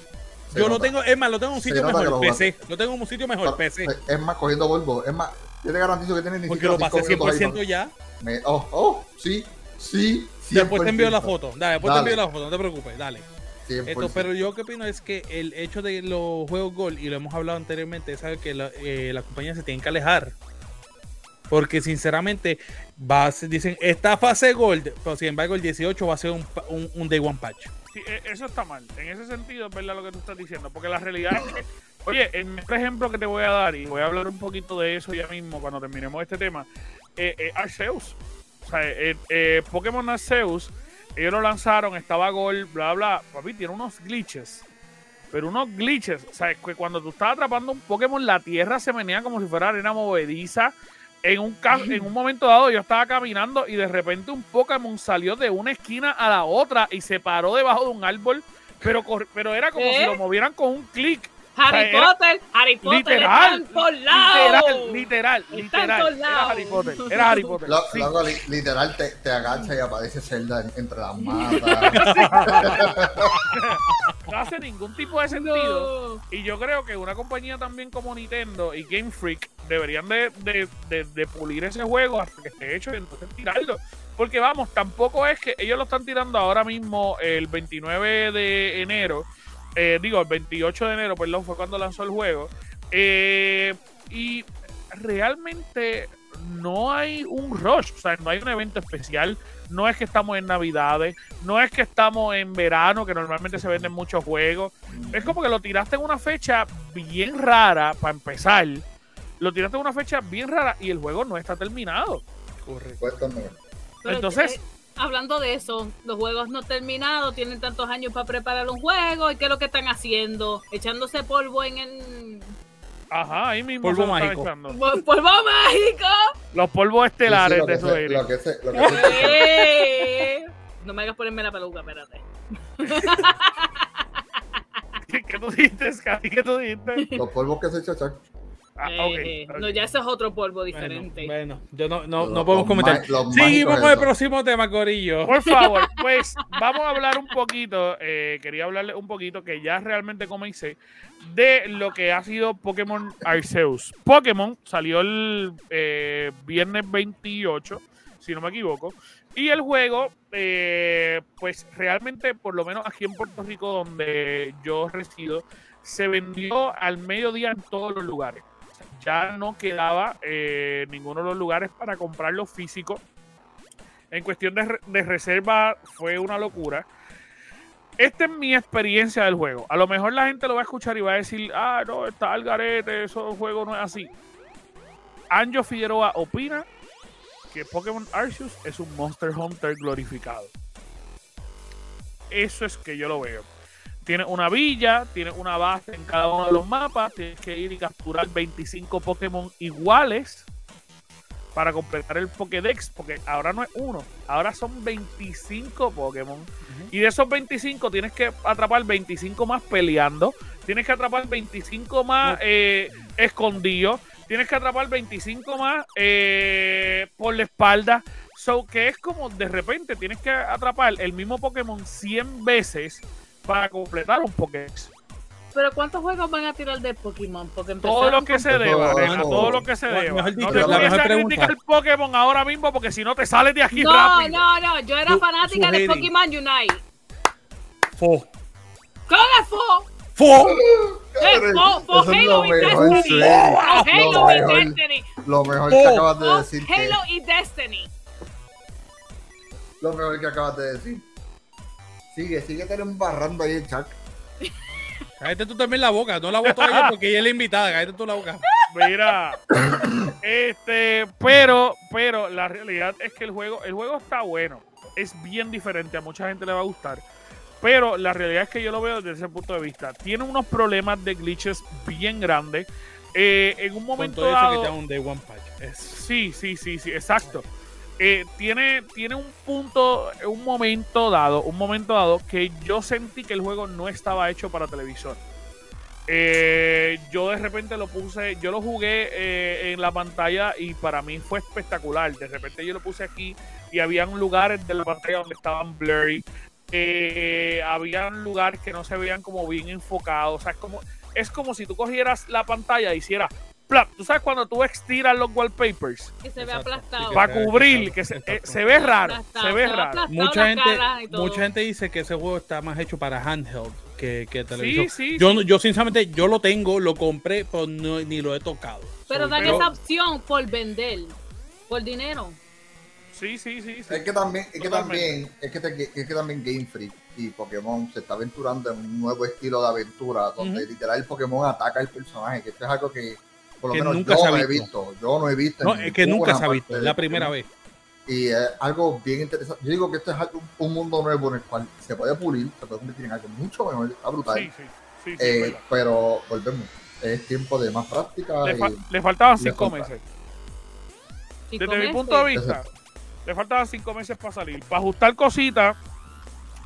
se yo lo nota. tengo, es más, lo tengo en un sitio mejor, lo PC. Lo tengo en un sitio mejor, PC. Es más, cogiendo polvo. Es más, yo te garantizo que tienes ni Porque lo pasé cinco minutos ahí 100% ya. Me- oh, oh, sí, sí. Después te envío la 100%. foto. Dale, después te Dale. envío la foto, no te preocupes, dale. 100%. Esto, pero yo que opino es que el hecho de los juegos Gold, y lo hemos hablado anteriormente, es que la, eh, la compañía se tiene que alejar. Porque sinceramente, va a ser- dicen, esta fase Gold, pero sin embargo el 18 va a ser un, un, un Day One Patch. E- eso está mal. En ese sentido, es verdad lo que tú estás diciendo. Porque la realidad es que, oye, el mejor ejemplo que te voy a dar, y voy a hablar un poquito de eso ya mismo cuando terminemos este tema, eh, eh, Arceus. O sea, eh, eh, Pokémon Arceus, ellos lo lanzaron, estaba Gol, bla, bla. Papi, tiene unos glitches. Pero unos glitches. O sea, es que cuando tú estás atrapando un Pokémon, la tierra se menea como si fuera arena movediza. En un, en un momento dado yo estaba caminando y de repente un Pokémon salió de una esquina a la otra y se paró debajo de un árbol, pero, pero era como ¿Eh? si lo movieran con un clic. Harry o sea, era- Potter, Harry Potter Literal, está por lados. Literal, literal, literal. Era lados. Harry Potter. Era Harry Potter. Lo- sí. Li- literal, te, te agacha y aparece Zelda en- entre las <laughs> matas. No hace ningún tipo de sentido. No. Y yo creo que una compañía también como Nintendo y Game Freak deberían de, de- de- de pulir ese juego hasta que esté hecho y entonces tirarlo. Porque vamos, tampoco es que ellos lo están tirando ahora mismo el 29 de enero. Eh, digo, el 28 de enero, perdón, fue cuando lanzó el juego. Eh, y realmente no hay un rush, o sea, no hay un evento especial. No es que estamos en Navidades, no es que estamos en verano, que normalmente se venden muchos juegos. Es como que lo tiraste en una fecha bien rara, para empezar. Lo tiraste en una fecha bien rara y el juego no está terminado. Correcto. Entonces, eh, hablando de eso, los juegos no terminados, tienen tantos años para preparar un juego, ¿y qué es lo que están haciendo? Echándose polvo en el... Ajá, ahí mismo Polvo mágico. Pol- ¡Polvo mágico! Los polvos estelares Sí, sí, lo de su se- lo que se- lo que se- Eh, No me hagas ponerme la peluca, espérate. <laughs> ¿Qué tú dices, Cati? ¿Qué tú dijiste? Los polvos que se echa Ah, Eh, ok, No, ya ese es otro polvo Bueno, diferente. bueno, yo no, no, Los- no podemos comentar. Seguimos con el próximo tema, Corillo. Por favor, <laughs> pues vamos a hablar un poquito, eh, quería hablarle un poquito que ya realmente comencé de lo que ha sido Pokémon Arceus. Pokémon salió el eh, viernes 28, si no me equivoco, y el juego, eh, pues realmente, por lo menos aquí en Puerto Rico, donde yo resido, se vendió al mediodía en todos los lugares. Ya no quedaba eh, ninguno de los lugares para comprarlo físico. En cuestión de, re- de reserva fue una locura. Esta es mi experiencia del juego. A lo mejor la gente lo va a escuchar y va a decir, ah, no, está al garete, eso juego no es así. Anjo Figueroa opina que Pokémon Arceus es un Monster Hunter glorificado. Eso es que yo lo veo. Tiene una villa, tiene una base en cada uno de los mapas, tienes que ir y capturar 25 Pokémon iguales para completar el Pokédex, porque ahora no es uno, ahora son 25 Pokémon. Y de esos 25 tienes que atrapar 25 más peleando, tienes que atrapar 25 más eh, escondidos, tienes que atrapar 25 más eh, por la espalda. So que es como de repente tienes que atrapar el mismo Pokémon 100 veces para completar un Pokédex. Pero ¿cuántos juegos van a tirar de Pokémon? Porque Todo lo que se deba, todo. nena, todo lo que se Bueno, deba. mejor dicho, no te la mejor a pregunta. criticar Pokémon ahora mismo porque si no te sales de aquí No, rápido. no, no, yo era fanática de. Pokémon Unite. Fo. ¿Cómo es fo? Fo. Fo, Halo lo y Destiny. Halo Lo y mejor. Destiny. Lo mejor que acabas de Fo decir. Halo y Destiny. Lo mejor que acabas de decir. Sigue, sigue te embarrando ahí el chat. <laughs> Cállate tú también la boca, no la boto a ella porque ella es la invitada, cállate tú la boca. Mira, este, pero, pero la realidad es que el juego, el juego está bueno, es bien diferente, a mucha gente le va a gustar, pero la realidad es que yo lo veo desde ese punto de vista. Tiene unos problemas de glitches bien grandes. Eh, en un Con momento todo eso que dado, te da un day one patch. Es- Sí, sí, sí, sí, exacto. Eh, tiene, tiene un punto, un momento dado, un momento dado que yo sentí que el juego no estaba hecho para televisor. Eh, yo de repente lo puse, yo lo jugué eh, en la pantalla y para mí fue espectacular. De repente yo lo puse aquí y habían lugares de la pantalla donde estaban blurry. Habían lugares que no se veían como bien enfocados. O sea, es como, es como si tú cogieras la pantalla e hicieras plap. Tú sabes cuando tú estiras los wallpapers Que se ve Exacto, aplastado. sí para cubrir, que se, eh, se ve raro, Aplastado, se ve se raro. Mucha gente, mucha gente dice que ese juego está más hecho para handheld que, que televisor. sí, yo, sí. no- yo sinceramente, yo lo tengo, lo compré, pero no- ni lo he tocado. Pero So, dan pero- esa opción por vender, por dinero. Sí, sí, sí. sí. Es que también, es que también, es que, te- es que también Game Freak y Pokémon se está aventurando en un nuevo estilo de aventura donde literal el Pokémon ataca al personaje, que esto es algo que por lo Que menos nunca yo se ha no he visto. yo no he visto. No, es que nunca se ha visto, la primera Pokémon. vez. Y es algo bien interesante. Yo digo que esto es algo- un mundo nuevo en el cual se puede pulir, se puede convertir en algo mucho mejor, está brutal. Sí, sí, sí, sí, Eh, pero volvemos, es tiempo de más práctica. le, y- fa- le faltaban cinco meses. Desde mi comes, punto de vista, le faltaban cinco meses para salir. Para ajustar cositas.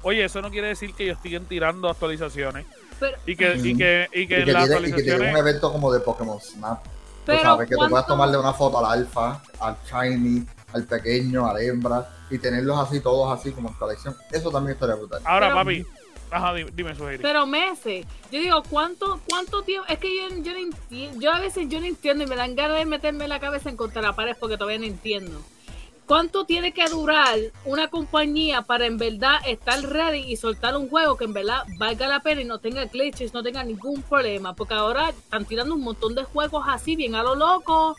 Oye, eso no quiere decir que ellos siguen tirando actualizaciones. Pero, Y que, y que, y que y que, en las un evento como de Pokémon Snap. pero sabes que tú puedes ¿cuánto- tomarle una foto al alfa, al shiny, al pequeño, al hembra y tenerlos así todos así como en colección. Eso también estaría brutal. Ahora, Pero- papi. Ajá, dime, dime Suheiri. Pero meses. Yo digo, ¿cuánto, cuánto tiempo? Es que yo, yo no entiendo. Yo a veces yo no entiendo y me dan ganas de meterme la cabeza en contra la pared porque todavía no entiendo. ¿Cuánto tiene que durar una compañía para en verdad estar ready y soltar un juego que en verdad valga la pena y no tenga glitches, no tenga ningún problema? Porque ahora están tirando un montón de juegos así, bien a lo loco.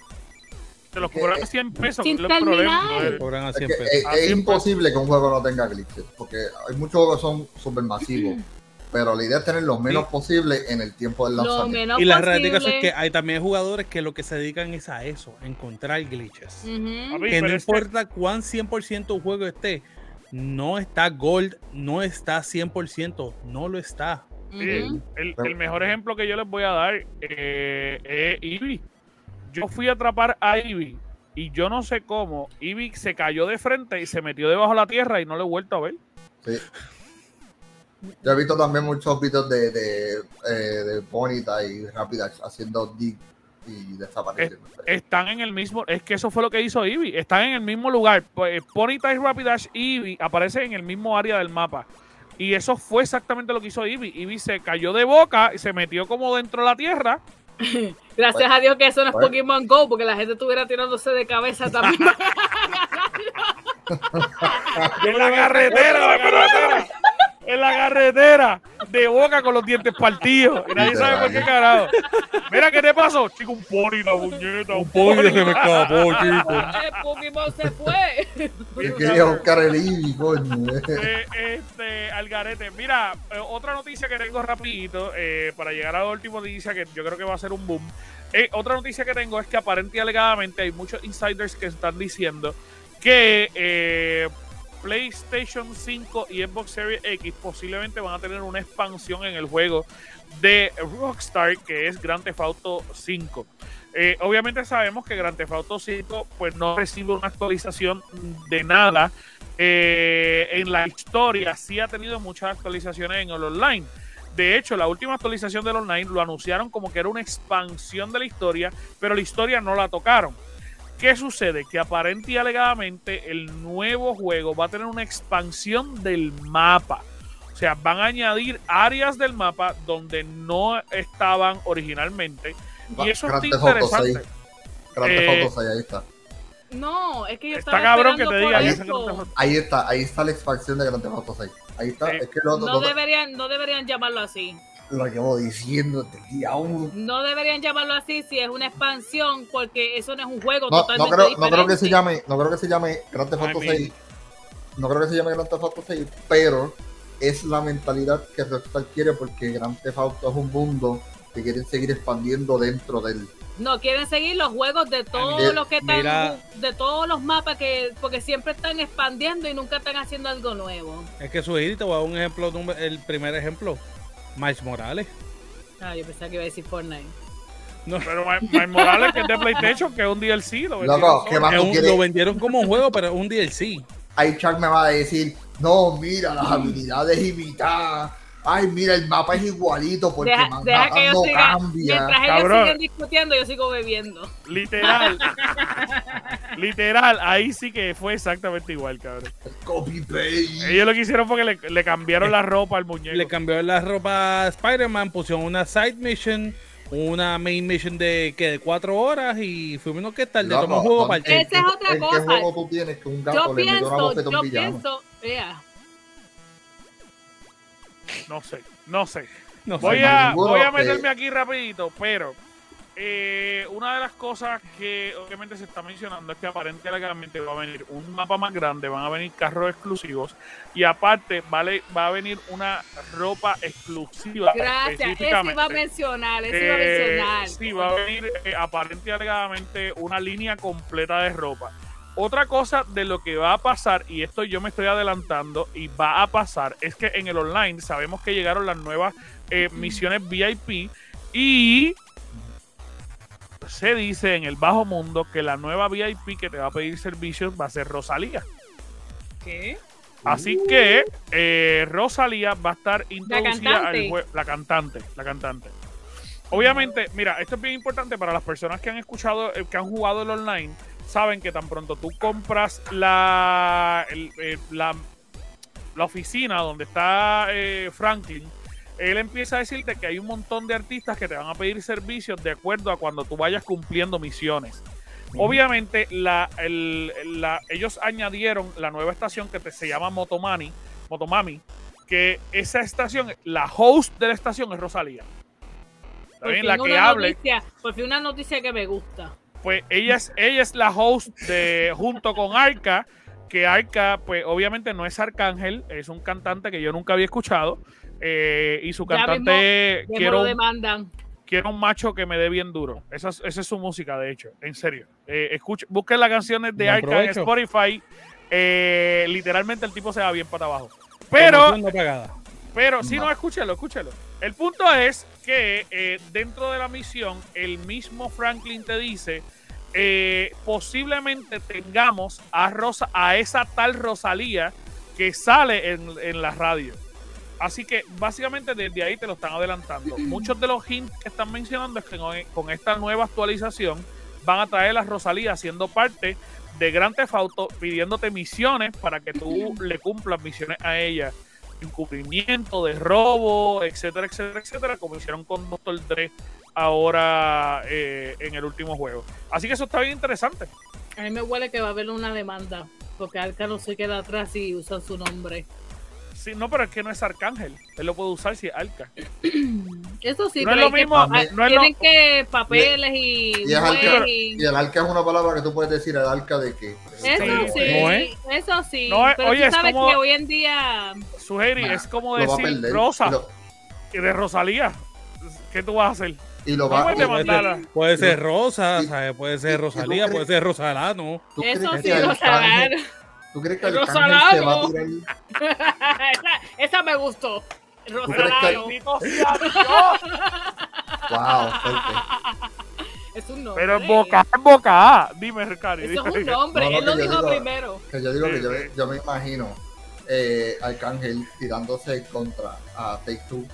Te los cobran 100 pesos. Sin terminar. Cobran a Es, 100 que pesos. es- A es 100 imposible que un juego no tenga glitches, porque hay muchos juegos que son súper masivos, <clears throat> pero la idea es tener lo menos posible en el tiempo del Lo lanzamiento. menos Y la realidad es que hay también jugadores que lo que se dedican es a eso, a encontrar glitches. Que no importa cuán 100% un juego esté, no está Gold, no está 100%, no lo está. El, el mejor ejemplo que yo les voy a dar eh, es Eevee. Yo fui a atrapar a Eevee y yo no sé cómo. Eevee se cayó de frente y se metió debajo de la tierra y no lo he vuelto a ver. Sí. Yo he visto también muchos videos de, de, eh, de Bonita y Rapida haciendo dig y desapareciendo. Están en el mismo. Es que eso fue lo que hizo Eevee. Están en el mismo lugar. Pues, Ponyta y Rapidash y Eevee aparecen en el mismo área del mapa. Y eso fue exactamente lo que hizo Eevee. Eevee se cayó de boca y se metió como dentro de la tierra. <laughs> Gracias a Dios que eso no es Bueno. Pokémon Go, porque la gente estuviera tirándose de cabeza también. <laughs> En la carretera, la carretera. En la carretera. De boca con los dientes partidos. Y nadie sabe por qué carajo. Mira, ¿qué te pasó? Chico, un pony, la muñeca. Un pony. se me escapó, <laughs> chico. El Pokémon se fue. Yo quería buscar el Eevee, coño. Eh, este, Algarete. Mira, eh, otra noticia que tengo rapidito, eh, para llegar a la última noticia que yo creo que va a ser un boom. Eh, otra noticia que tengo es que aparente y alegadamente hay muchos insiders que están diciendo que eh, PlayStation 5 y Xbox Series X posiblemente van a tener una expansión en el juego de Rockstar que es Grand Theft Auto 5. Eh, obviamente sabemos que Grand Theft Auto 5 pues no recibe una actualización de nada eh, en la historia. Sí ha tenido muchas actualizaciones en el online. De hecho, la última actualización del online lo anunciaron como que era una expansión de la historia, pero la historia no la tocaron. ¿Qué sucede? Que aparente y alegadamente el nuevo juego va a tener una expansión del mapa. O sea, van a añadir áreas del mapa donde no estaban originalmente. Y eso está interesante. 6. Grand Theft Eh, Auto 6, ahí está. No, es que yo Está estaba cabrón que te diga Ahí está, ahí está la expansión de Grand Theft Auto 6. Ahí está, es que No deberían, no deberían llamarlo así. Lo llevo diciendo desde el día 1. No deberían llamarlo así si es una expansión, porque eso no es un juego No, no, totalmente creo, no creo que se llame, no creo que se llame Grand Theft I Auto mean- 6. No creo que se llame Grand Theft Auto 6, pero es la mentalidad que Rockstar quiere porque Grand Theft Auto es un mundo que quieren seguir expandiendo dentro del No, quieren seguir los juegos de todos los que están, mira. de todos los mapas que, porque siempre están expandiendo y nunca están haciendo algo nuevo. Es que su te voy a dar un ejemplo, número- el primer ejemplo. Miles Morales. Ah, yo pensaba que iba a decir Fortnite. No, Pero Miles Morales, que es de PlayStation, que es un DLC. Lo vendieron Loco. ¿qué más un- lo vendieron como un juego, pero es un DLC. Ahí Chuck me va a decir, no, mira, las habilidades imitadas. Ay, mira, el mapa es igualito porque Deja, Manhattan deja que yo no siga. cambia. Mientras ellos siguen discutiendo, yo sigo bebiendo. Literal. <laughs> literal, ahí sí que fue exactamente igual, cabrón. Copy paste. Ellos lo que hicieron fue que le, le cambiaron la ropa al muñeco. Le cambió la ropa a Spider-Man, pusieron una side mission, una main mission de que de cuatro horas y fuimos que tarde Loco, toma un juego ¿en para qué- Esa es otra ¿En cosa. qué juego tú tienes que un gato Yo le pienso, yo villano? pienso, vea, No sé, no sé. No sé. Voy a, ninguno voy a meterme aquí rapidito, pero eh, una de las cosas que obviamente se está mencionando es que aparentemente va a venir un mapa más grande, van a venir carros exclusivos y aparte vale, va a venir una ropa exclusiva. gracias. Eso iba a mencionar, eso iba a Eh, mencionar. sí, va a venir eh, aparente y alegadamente una línea completa de ropa. Otra cosa de lo que va a pasar, y esto yo me estoy adelantando, y va a pasar, es que en el online sabemos que llegaron las nuevas eh, misiones VIP y se dice en el bajo mundo que la nueva VIP que te va a pedir servicios va a ser Rosalía. ¿Qué? Así que eh, Rosalía va a estar introducida al cantante. juego. La cantante, la cantante. Obviamente, mira, esto es bien importante para las personas que han escuchado, eh, que han jugado el online, saben que tan pronto tú compras la, el- eh, la, la oficina donde está eh, Franklin, él empieza a decirte que hay un montón de artistas que te van a pedir servicios de acuerdo a cuando tú vayas cumpliendo misiones. Obviamente, la, el- la- ellos añadieron la nueva estación que te- se llama Motomani, Motomami, que esa estación, la host de la estación es Rosalía. ¿Está Por bien? fin La que una hable, Noticia, por fin una noticia que me gusta. Pues ella es, ella es la host de junto con Arca, que Arca, pues obviamente no es Arcángel, es un cantante que yo nunca había escuchado. eh, y su cantante quiero demandan. quiero un macho que me dé bien duro. Esa es, esa es su música, de hecho, en serio. Eh, escuche, busquen las canciones de Arca en. Spotify Eh, literalmente el tipo se va bien para abajo. Pero, pero, si No. no, escúchalo, escúchalo. El punto es que eh, dentro de la misión, el mismo Franklin te dice, eh, posiblemente tengamos a, Rosa, a esa tal Rosalía que sale en, en la radio. Así que básicamente desde ahí te lo están adelantando. <clears throat> Muchos de los hints que están mencionando es que con, esta nueva actualización van a traer a Rosalía siendo parte de Grand Theft Auto, pidiéndote misiones para que tú <clears throat> le cumplas misiones a ella. Encubrimiento, de robo, etcétera, etcétera, etcétera, como hicieron con Doctor Dre ahora eh, en el último juego. Así que eso está bien interesante. A mí me huele que va a haber una demanda, porque Arca no se queda atrás y usa su nombre. Sí, no, pero es que no es Arcángel. Él lo puede usar si es Arca. <clears throat> Eso sí, No es lo que mismo, no es tienen lo- que papeles y, Y Arca. y- Y el arca es una palabra que tú puedes decir el arca de que. Eso Sí, sí, no es- eso sí. no es- pero oye, tú es sabes como- que hoy en día Suheri, Nah, es como decir perder. Rosa Y lo, y de Rosalía. ¿Qué tú vas a hacer? y lo va y-. Puede puede ser Rosa, y- ¿sabes? puede ser y- y tú Rosalía, crees- puede ser Rosalano. ¿tú eso sí que saben. ¿Tú crees que el Rosalano. se va a tirar? <laughs> esa, esa me gustó. crees que- Rosalano. Dios. Wow, fuerte. Es un nombre. Pero en boca, en boca. Dime, Ricardo. Eso es un nombre. No, no, Él lo que dijo digo- primero. Que yo digo que yo me imagino eh, Arcángel tirándose contra a Take Two,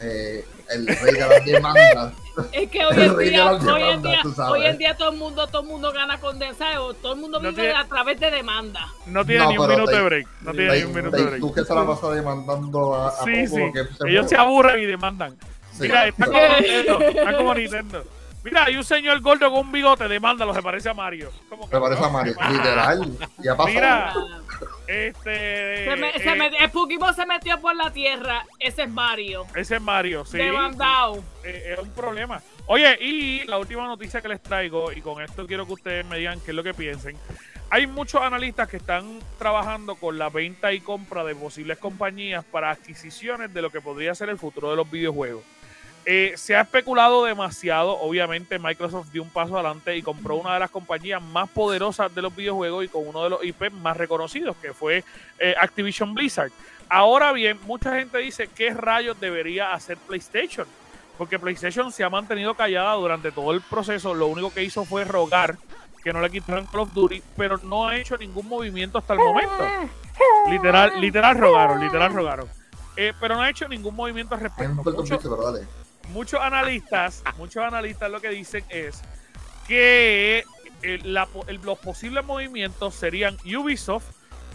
eh, el rey de las demandas. <laughs> Es que hoy en día, hoy en día, tú hoy en día todo el mundo, todo el mundo gana condensado, todo el mundo No vive tiene- a través de demanda. No tiene No, ni un minuto de break. No tiene ni un minuto de break. Two que se la pasa demandando a, a Sí, sí. que se Ellos se aburren y demandan. Sí. Mira, está como <laughs> Nintendo. Está como Nintendo. Mira, hay un señor gordo con un bigote, demándalo, se parece a Mario. ¿Cómo que Me parece no? a Mario, <laughs> literal. Ya pasó. Mira. <laughs> Este. se me- se eh, me- el Pokémon se metió por la tierra. Ese es Mario. Ese es Mario, sí. Demandado. Eh, es un problema. Oye, y la última noticia que les traigo, y con esto quiero que ustedes me digan qué es lo que piensen. Hay muchos analistas que están trabajando con la venta y compra de posibles compañías para adquisiciones de lo que podría ser el futuro de los videojuegos. Eh, se ha especulado demasiado, obviamente Microsoft dio un paso adelante y compró una de las compañías más poderosas de los videojuegos y con uno de los IP más reconocidos, que fue eh, Activision Blizzard. Ahora bien, mucha gente dice qué rayos debería hacer PlayStation, porque PlayStation se ha mantenido callada durante todo el proceso, lo único que hizo fue rogar que no le quitaran Call of Duty, pero no ha hecho ningún movimiento hasta el momento. Literal, literal rogaron, literal rogaron. Eh, pero no ha hecho ningún movimiento al respecto. Mucho-. Muchos analistas, <laughs> muchos analistas lo que dicen es que eh, la el- los posibles movimientos serían Ubisoft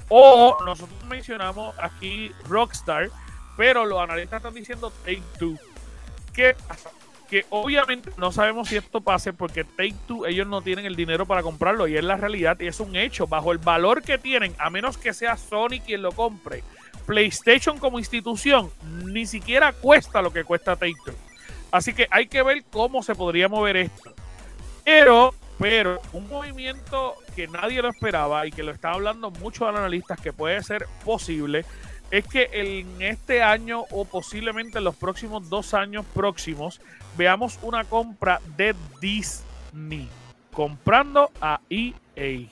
o nosotros mencionamos aquí Rockstar, pero los analistas están diciendo Take Two. ¿Qué pasa? Que obviamente no sabemos si esto pase porque Take Two ellos no tienen el dinero para comprarlo y es la realidad y es un hecho. Bajo el valor que tienen, a menos que sea Sony quien lo compre, PlayStation como institución ni siquiera cuesta lo que cuesta Take Two. Así que hay que ver cómo se podría mover esto. Pero, pero, un movimiento que nadie lo esperaba y que lo están hablando muchos analistas que puede ser posible es que en este año o posiblemente en los próximos dos años próximos veamos una compra de Disney comprando a EA.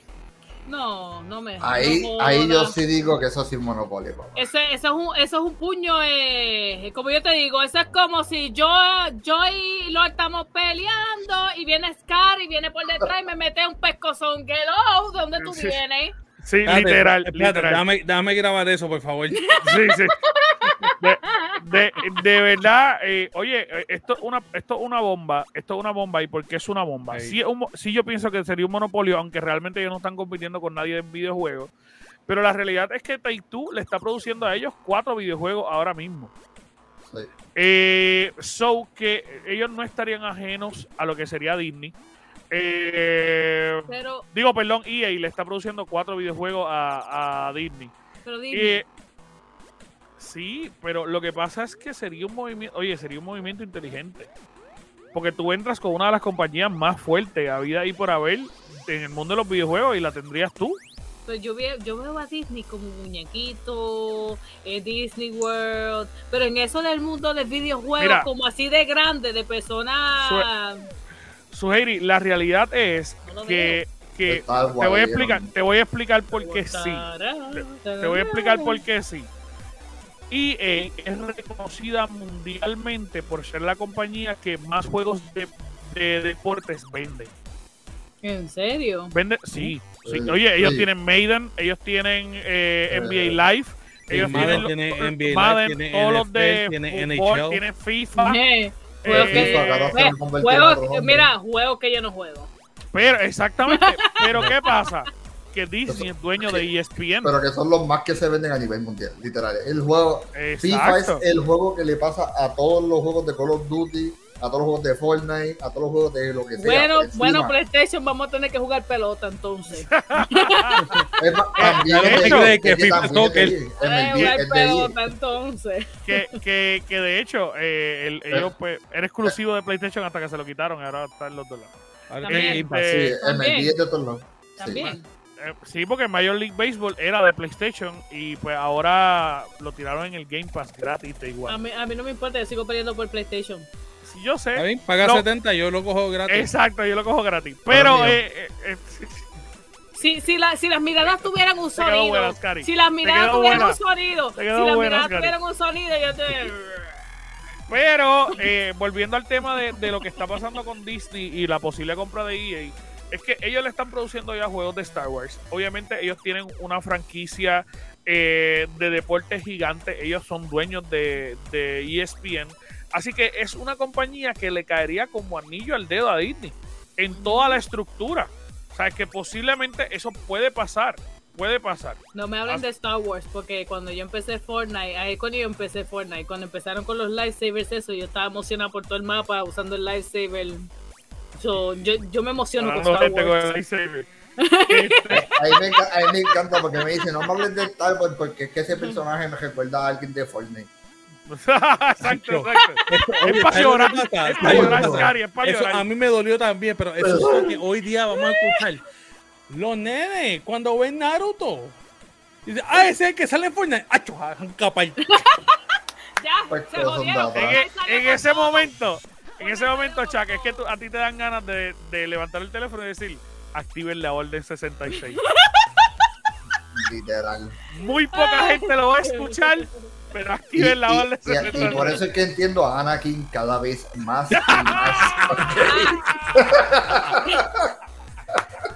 No, no me. Ahí, no ahí yo sí digo que eso sí es un monopolio, papá. Ese, ese es un, eso es un puño, eh, como yo te digo, eso es como si yo, yo y lo estamos peleando y viene Scar y viene por detrás y me mete un pescozón. Hello, ¿de dónde tú <laughs> vienes? Sí, Espérate, literal, espérate, literal. Déjame, déjame grabar eso, por favor. Sí, sí. De, de- de verdad, eh, oye, eh, esto es una, esto es una bomba, esto es una bomba, ¿y por qué es una bomba? Sí. Sí, un yo pienso que sería un monopolio, aunque realmente ellos no están compitiendo con nadie en videojuegos, pero la realidad es que Take Two le está produciendo a ellos cuatro videojuegos ahora mismo. Sí. Eh, so que ellos no estarían ajenos a lo que sería Disney. Eh, Pero, digo, perdón, EA le está produciendo cuatro videojuegos a, a Disney. pero dime. Eh, sí, pero lo que pasa es que sería un movimiento, oye, sería un movimiento inteligente. Porque tú entras con una de las compañías más fuertes a vida y por haber en el mundo de los videojuegos y la tendrías tú. Pues yo, veo, yo veo a Disney como muñequito, eh, Disney World, pero en eso del mundo de videojuegos, Mira. como así de grande, de personas. Suheiri, la realidad es No que que te voy a explicar, te voy a explicar por qué sí. Te voy a explicar por qué sí. EA es reconocida mundialmente por ser la compañía que más juegos de, de deportes vende. ¿En serio? Vende, sí, sí. Oye, ellos sí. tienen Maiden, ellos tienen eh, Eh, NBA Live, ellos Madden tienen, tiene NBA Live, Madden, tiene todos los NFL, de tiene fútbol, NHL. tienen FIFA. Eh, juegos Eh, que- eh, juegos- mira, juegos que yo no juego. Pero, exactamente. pero ¿qué pasa? Que Disney es dueño de E ESPN. Pero que son los más que se venden a nivel mundial, literal. El juego, FIFA es Exacto. el juego que le pasa a todos los juegos de Call of Duty, a todos los juegos de Fortnite, a todos los juegos de lo que sea. Bueno, encima. bueno, PlayStation, vamos a tener que jugar pelota entonces. <laughs> Es más, también hecho, de- que FIFA Soccer. Eh, pelota entonces. que, que, que de hecho, eh, el- ellos pues, era exclusivo de PlayStation hasta que se lo quitaron y ahora está en los dólares. Ahora También. Eh, Sí, También. MLB es de todos lados. Sí. También. Eh, sí, porque Major League Baseball era de PlayStation y pues ahora lo tiraron en el Game Pass gratis de A igual. mí, a mí no me importa, yo sigo peleando por PlayStation. Yo Está sé. bien, paga No. 70, yo lo cojo gratis. Exacto, yo lo cojo gratis. Pero eh, eh, eh, Si, si, la- si las miradas tuvieran un sonido, si las miradas tuvieran buena. un sonido, si las miradas tuvieran un sonido, yo te... Pero eh, volviendo al tema de, de lo que está pasando con Disney y la posible compra de EA, es que ellos le están produciendo ya juegos de Star Wars. Obviamente ellos tienen una franquicia eh, de deportes gigante, ellos son dueños de, de ESPN, así que es una compañía que le caería como anillo al dedo a Disney en toda la estructura. O sea, que posiblemente eso puede pasar, puede pasar. No me hablen de Star Wars, porque cuando yo empecé Fortnite, ahí cuando yo empecé Fortnite, cuando empezaron con los lightsabers, eso, yo estaba emocionado por todo el mapa usando el lightsaber. So, yo, yo me emociono con Hablando Star gente con Wars. el lightsaber. <laughs> Ahí me, enca- a mí me encanta porque me dice, no me hables de Star Wars porque es que ese personaje me recuerda a alguien de Fortnite. Exacto, Es para ¿sabes lo llorar, es ¿Sabes para llorar, es para Eso llorar. a mí me dolió también, pero eso es lo que hoy día vamos a escuchar. Los nenes, cuando ven Naruto, dicen, ah, ese es el que sale en Fortnite. Capaz. <laughs> Ya, Pues se jodieron. dados. En, e- en ese momento, en ese momento, Chuck, es que tú- a ti te dan ganas de, de levantar el teléfono y decir, activen la orden 66. <laughs> Literal. Muy poca gente lo va a escuchar, pero Y, activen la y- orden y- y 66. por eso es que entiendo a Anakin cada vez más y más. <laughs>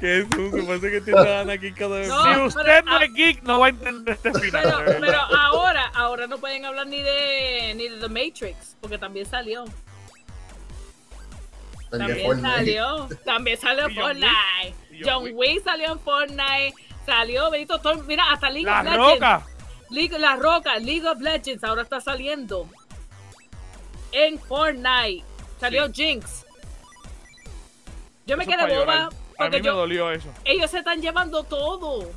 Qué sucio, parece que tiene a Anakin cada vez No, si usted pero- no es geek, no va a entender este final. Pero, pero ahora, ahora no pueden hablar ni de ni de The Matrix, porque también salió. También salió. También salió Fortnite. John Wick. Salió en Fortnite. Salió, Benito, todo- mira, hasta League La of Legends. roca. League, la Roca, League of Legends ahora está saliendo en Fortnite. Salió Jinx. Yo me Eso es quedé boba. A porque mí me yo, dolió eso. ellos se están llevando todo.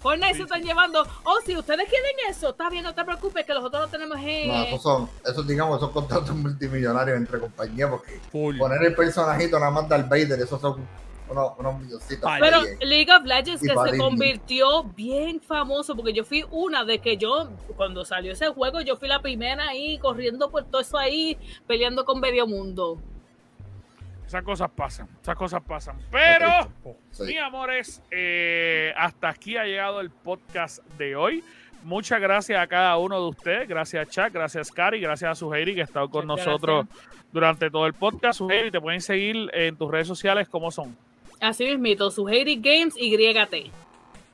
Fortnite Sí, se están llevando. Oh, si ustedes quieren eso, está bien, no te preocupes, que nosotros lo tenemos en. No, esos son, esos digamos, son contratos multimillonarios entre compañías porque Full. poner el personajito nada más Darth Vader, esos son unos, unos milloncitos. Vale. Pero eh. League of Legends Y que se convirtió bien famoso, porque yo fui una de que yo, cuando salió ese juego, yo fui la primera ahí, corriendo por todo eso ahí, peleando con medio mundo. Esas cosas pasan, esas cosas pasan. Pero, Sí. mis amores, eh, hasta aquí ha llegado el podcast de hoy. Muchas gracias a cada uno de ustedes. Gracias Chuck, gracias Cari, gracias a Suheiri que ha estado con Muchas nosotros durante todo el podcast. Suheiri, te pueden seguir en tus redes sociales como son. Así mismito, Suheiri Games YT.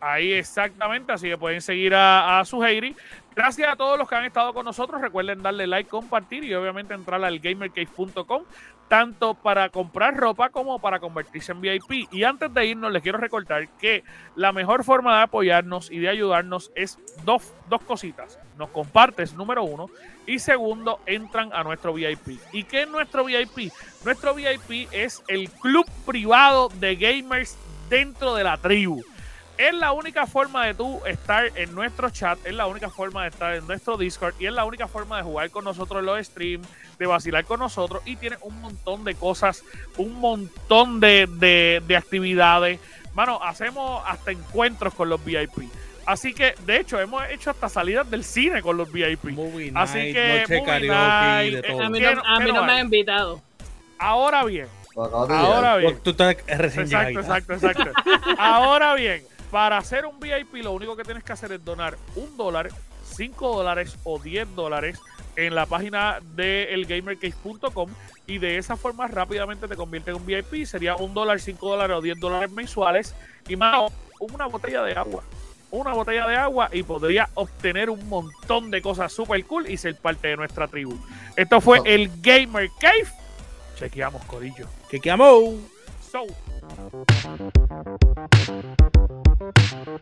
Ahí exactamente, así que pueden seguir a, a Suheiri. Gracias a todos los que han estado con nosotros. Recuerden darle like, compartir y obviamente entrar al gamercave.com, tanto para comprar ropa como para convertirse en VIP. Y antes de irnos, les quiero recordar que la mejor forma de apoyarnos y de ayudarnos es dos, dos cositas. Nos compartes, número uno. Y segundo, entran a nuestro VIP. ¿Y qué es nuestro VIP? Nuestro VIP es el club privado de gamers dentro de la tribu. Es la única forma de tú estar en nuestro chat, es la única forma de estar en nuestro Discord y es la única forma de jugar con nosotros en los streams, de vacilar con nosotros y tiene un montón de cosas, un montón de, de- de actividades. Mano, hacemos hasta encuentros con los VIP. Así que, de hecho, hemos hecho hasta salidas del cine con los VIP. Movie Así night, que, noche movie karaoke, night, de eh, todo. A mí ¿Qué no, no- a mí no me han invitado. Ahora bien, Ahora bien. Tú estás recién Exacto, llegadita. exacto, exacto. Ahora bien, para hacer un VIP lo único que tienes que hacer es donar un dólar, cinco dólares o 10 dólares en la página de elgamercase.com y de esa forma rápidamente te convierte en un VIP. Sería un dólar, cinco dólares o 10 dólares mensuales y más una botella de agua. Una botella de agua y podría obtener un montón de cosas super cool y ser parte de nuestra tribu. Esto fue el Gamer Cave. Chequeamos, Corillo. Que quedamos. So. Thank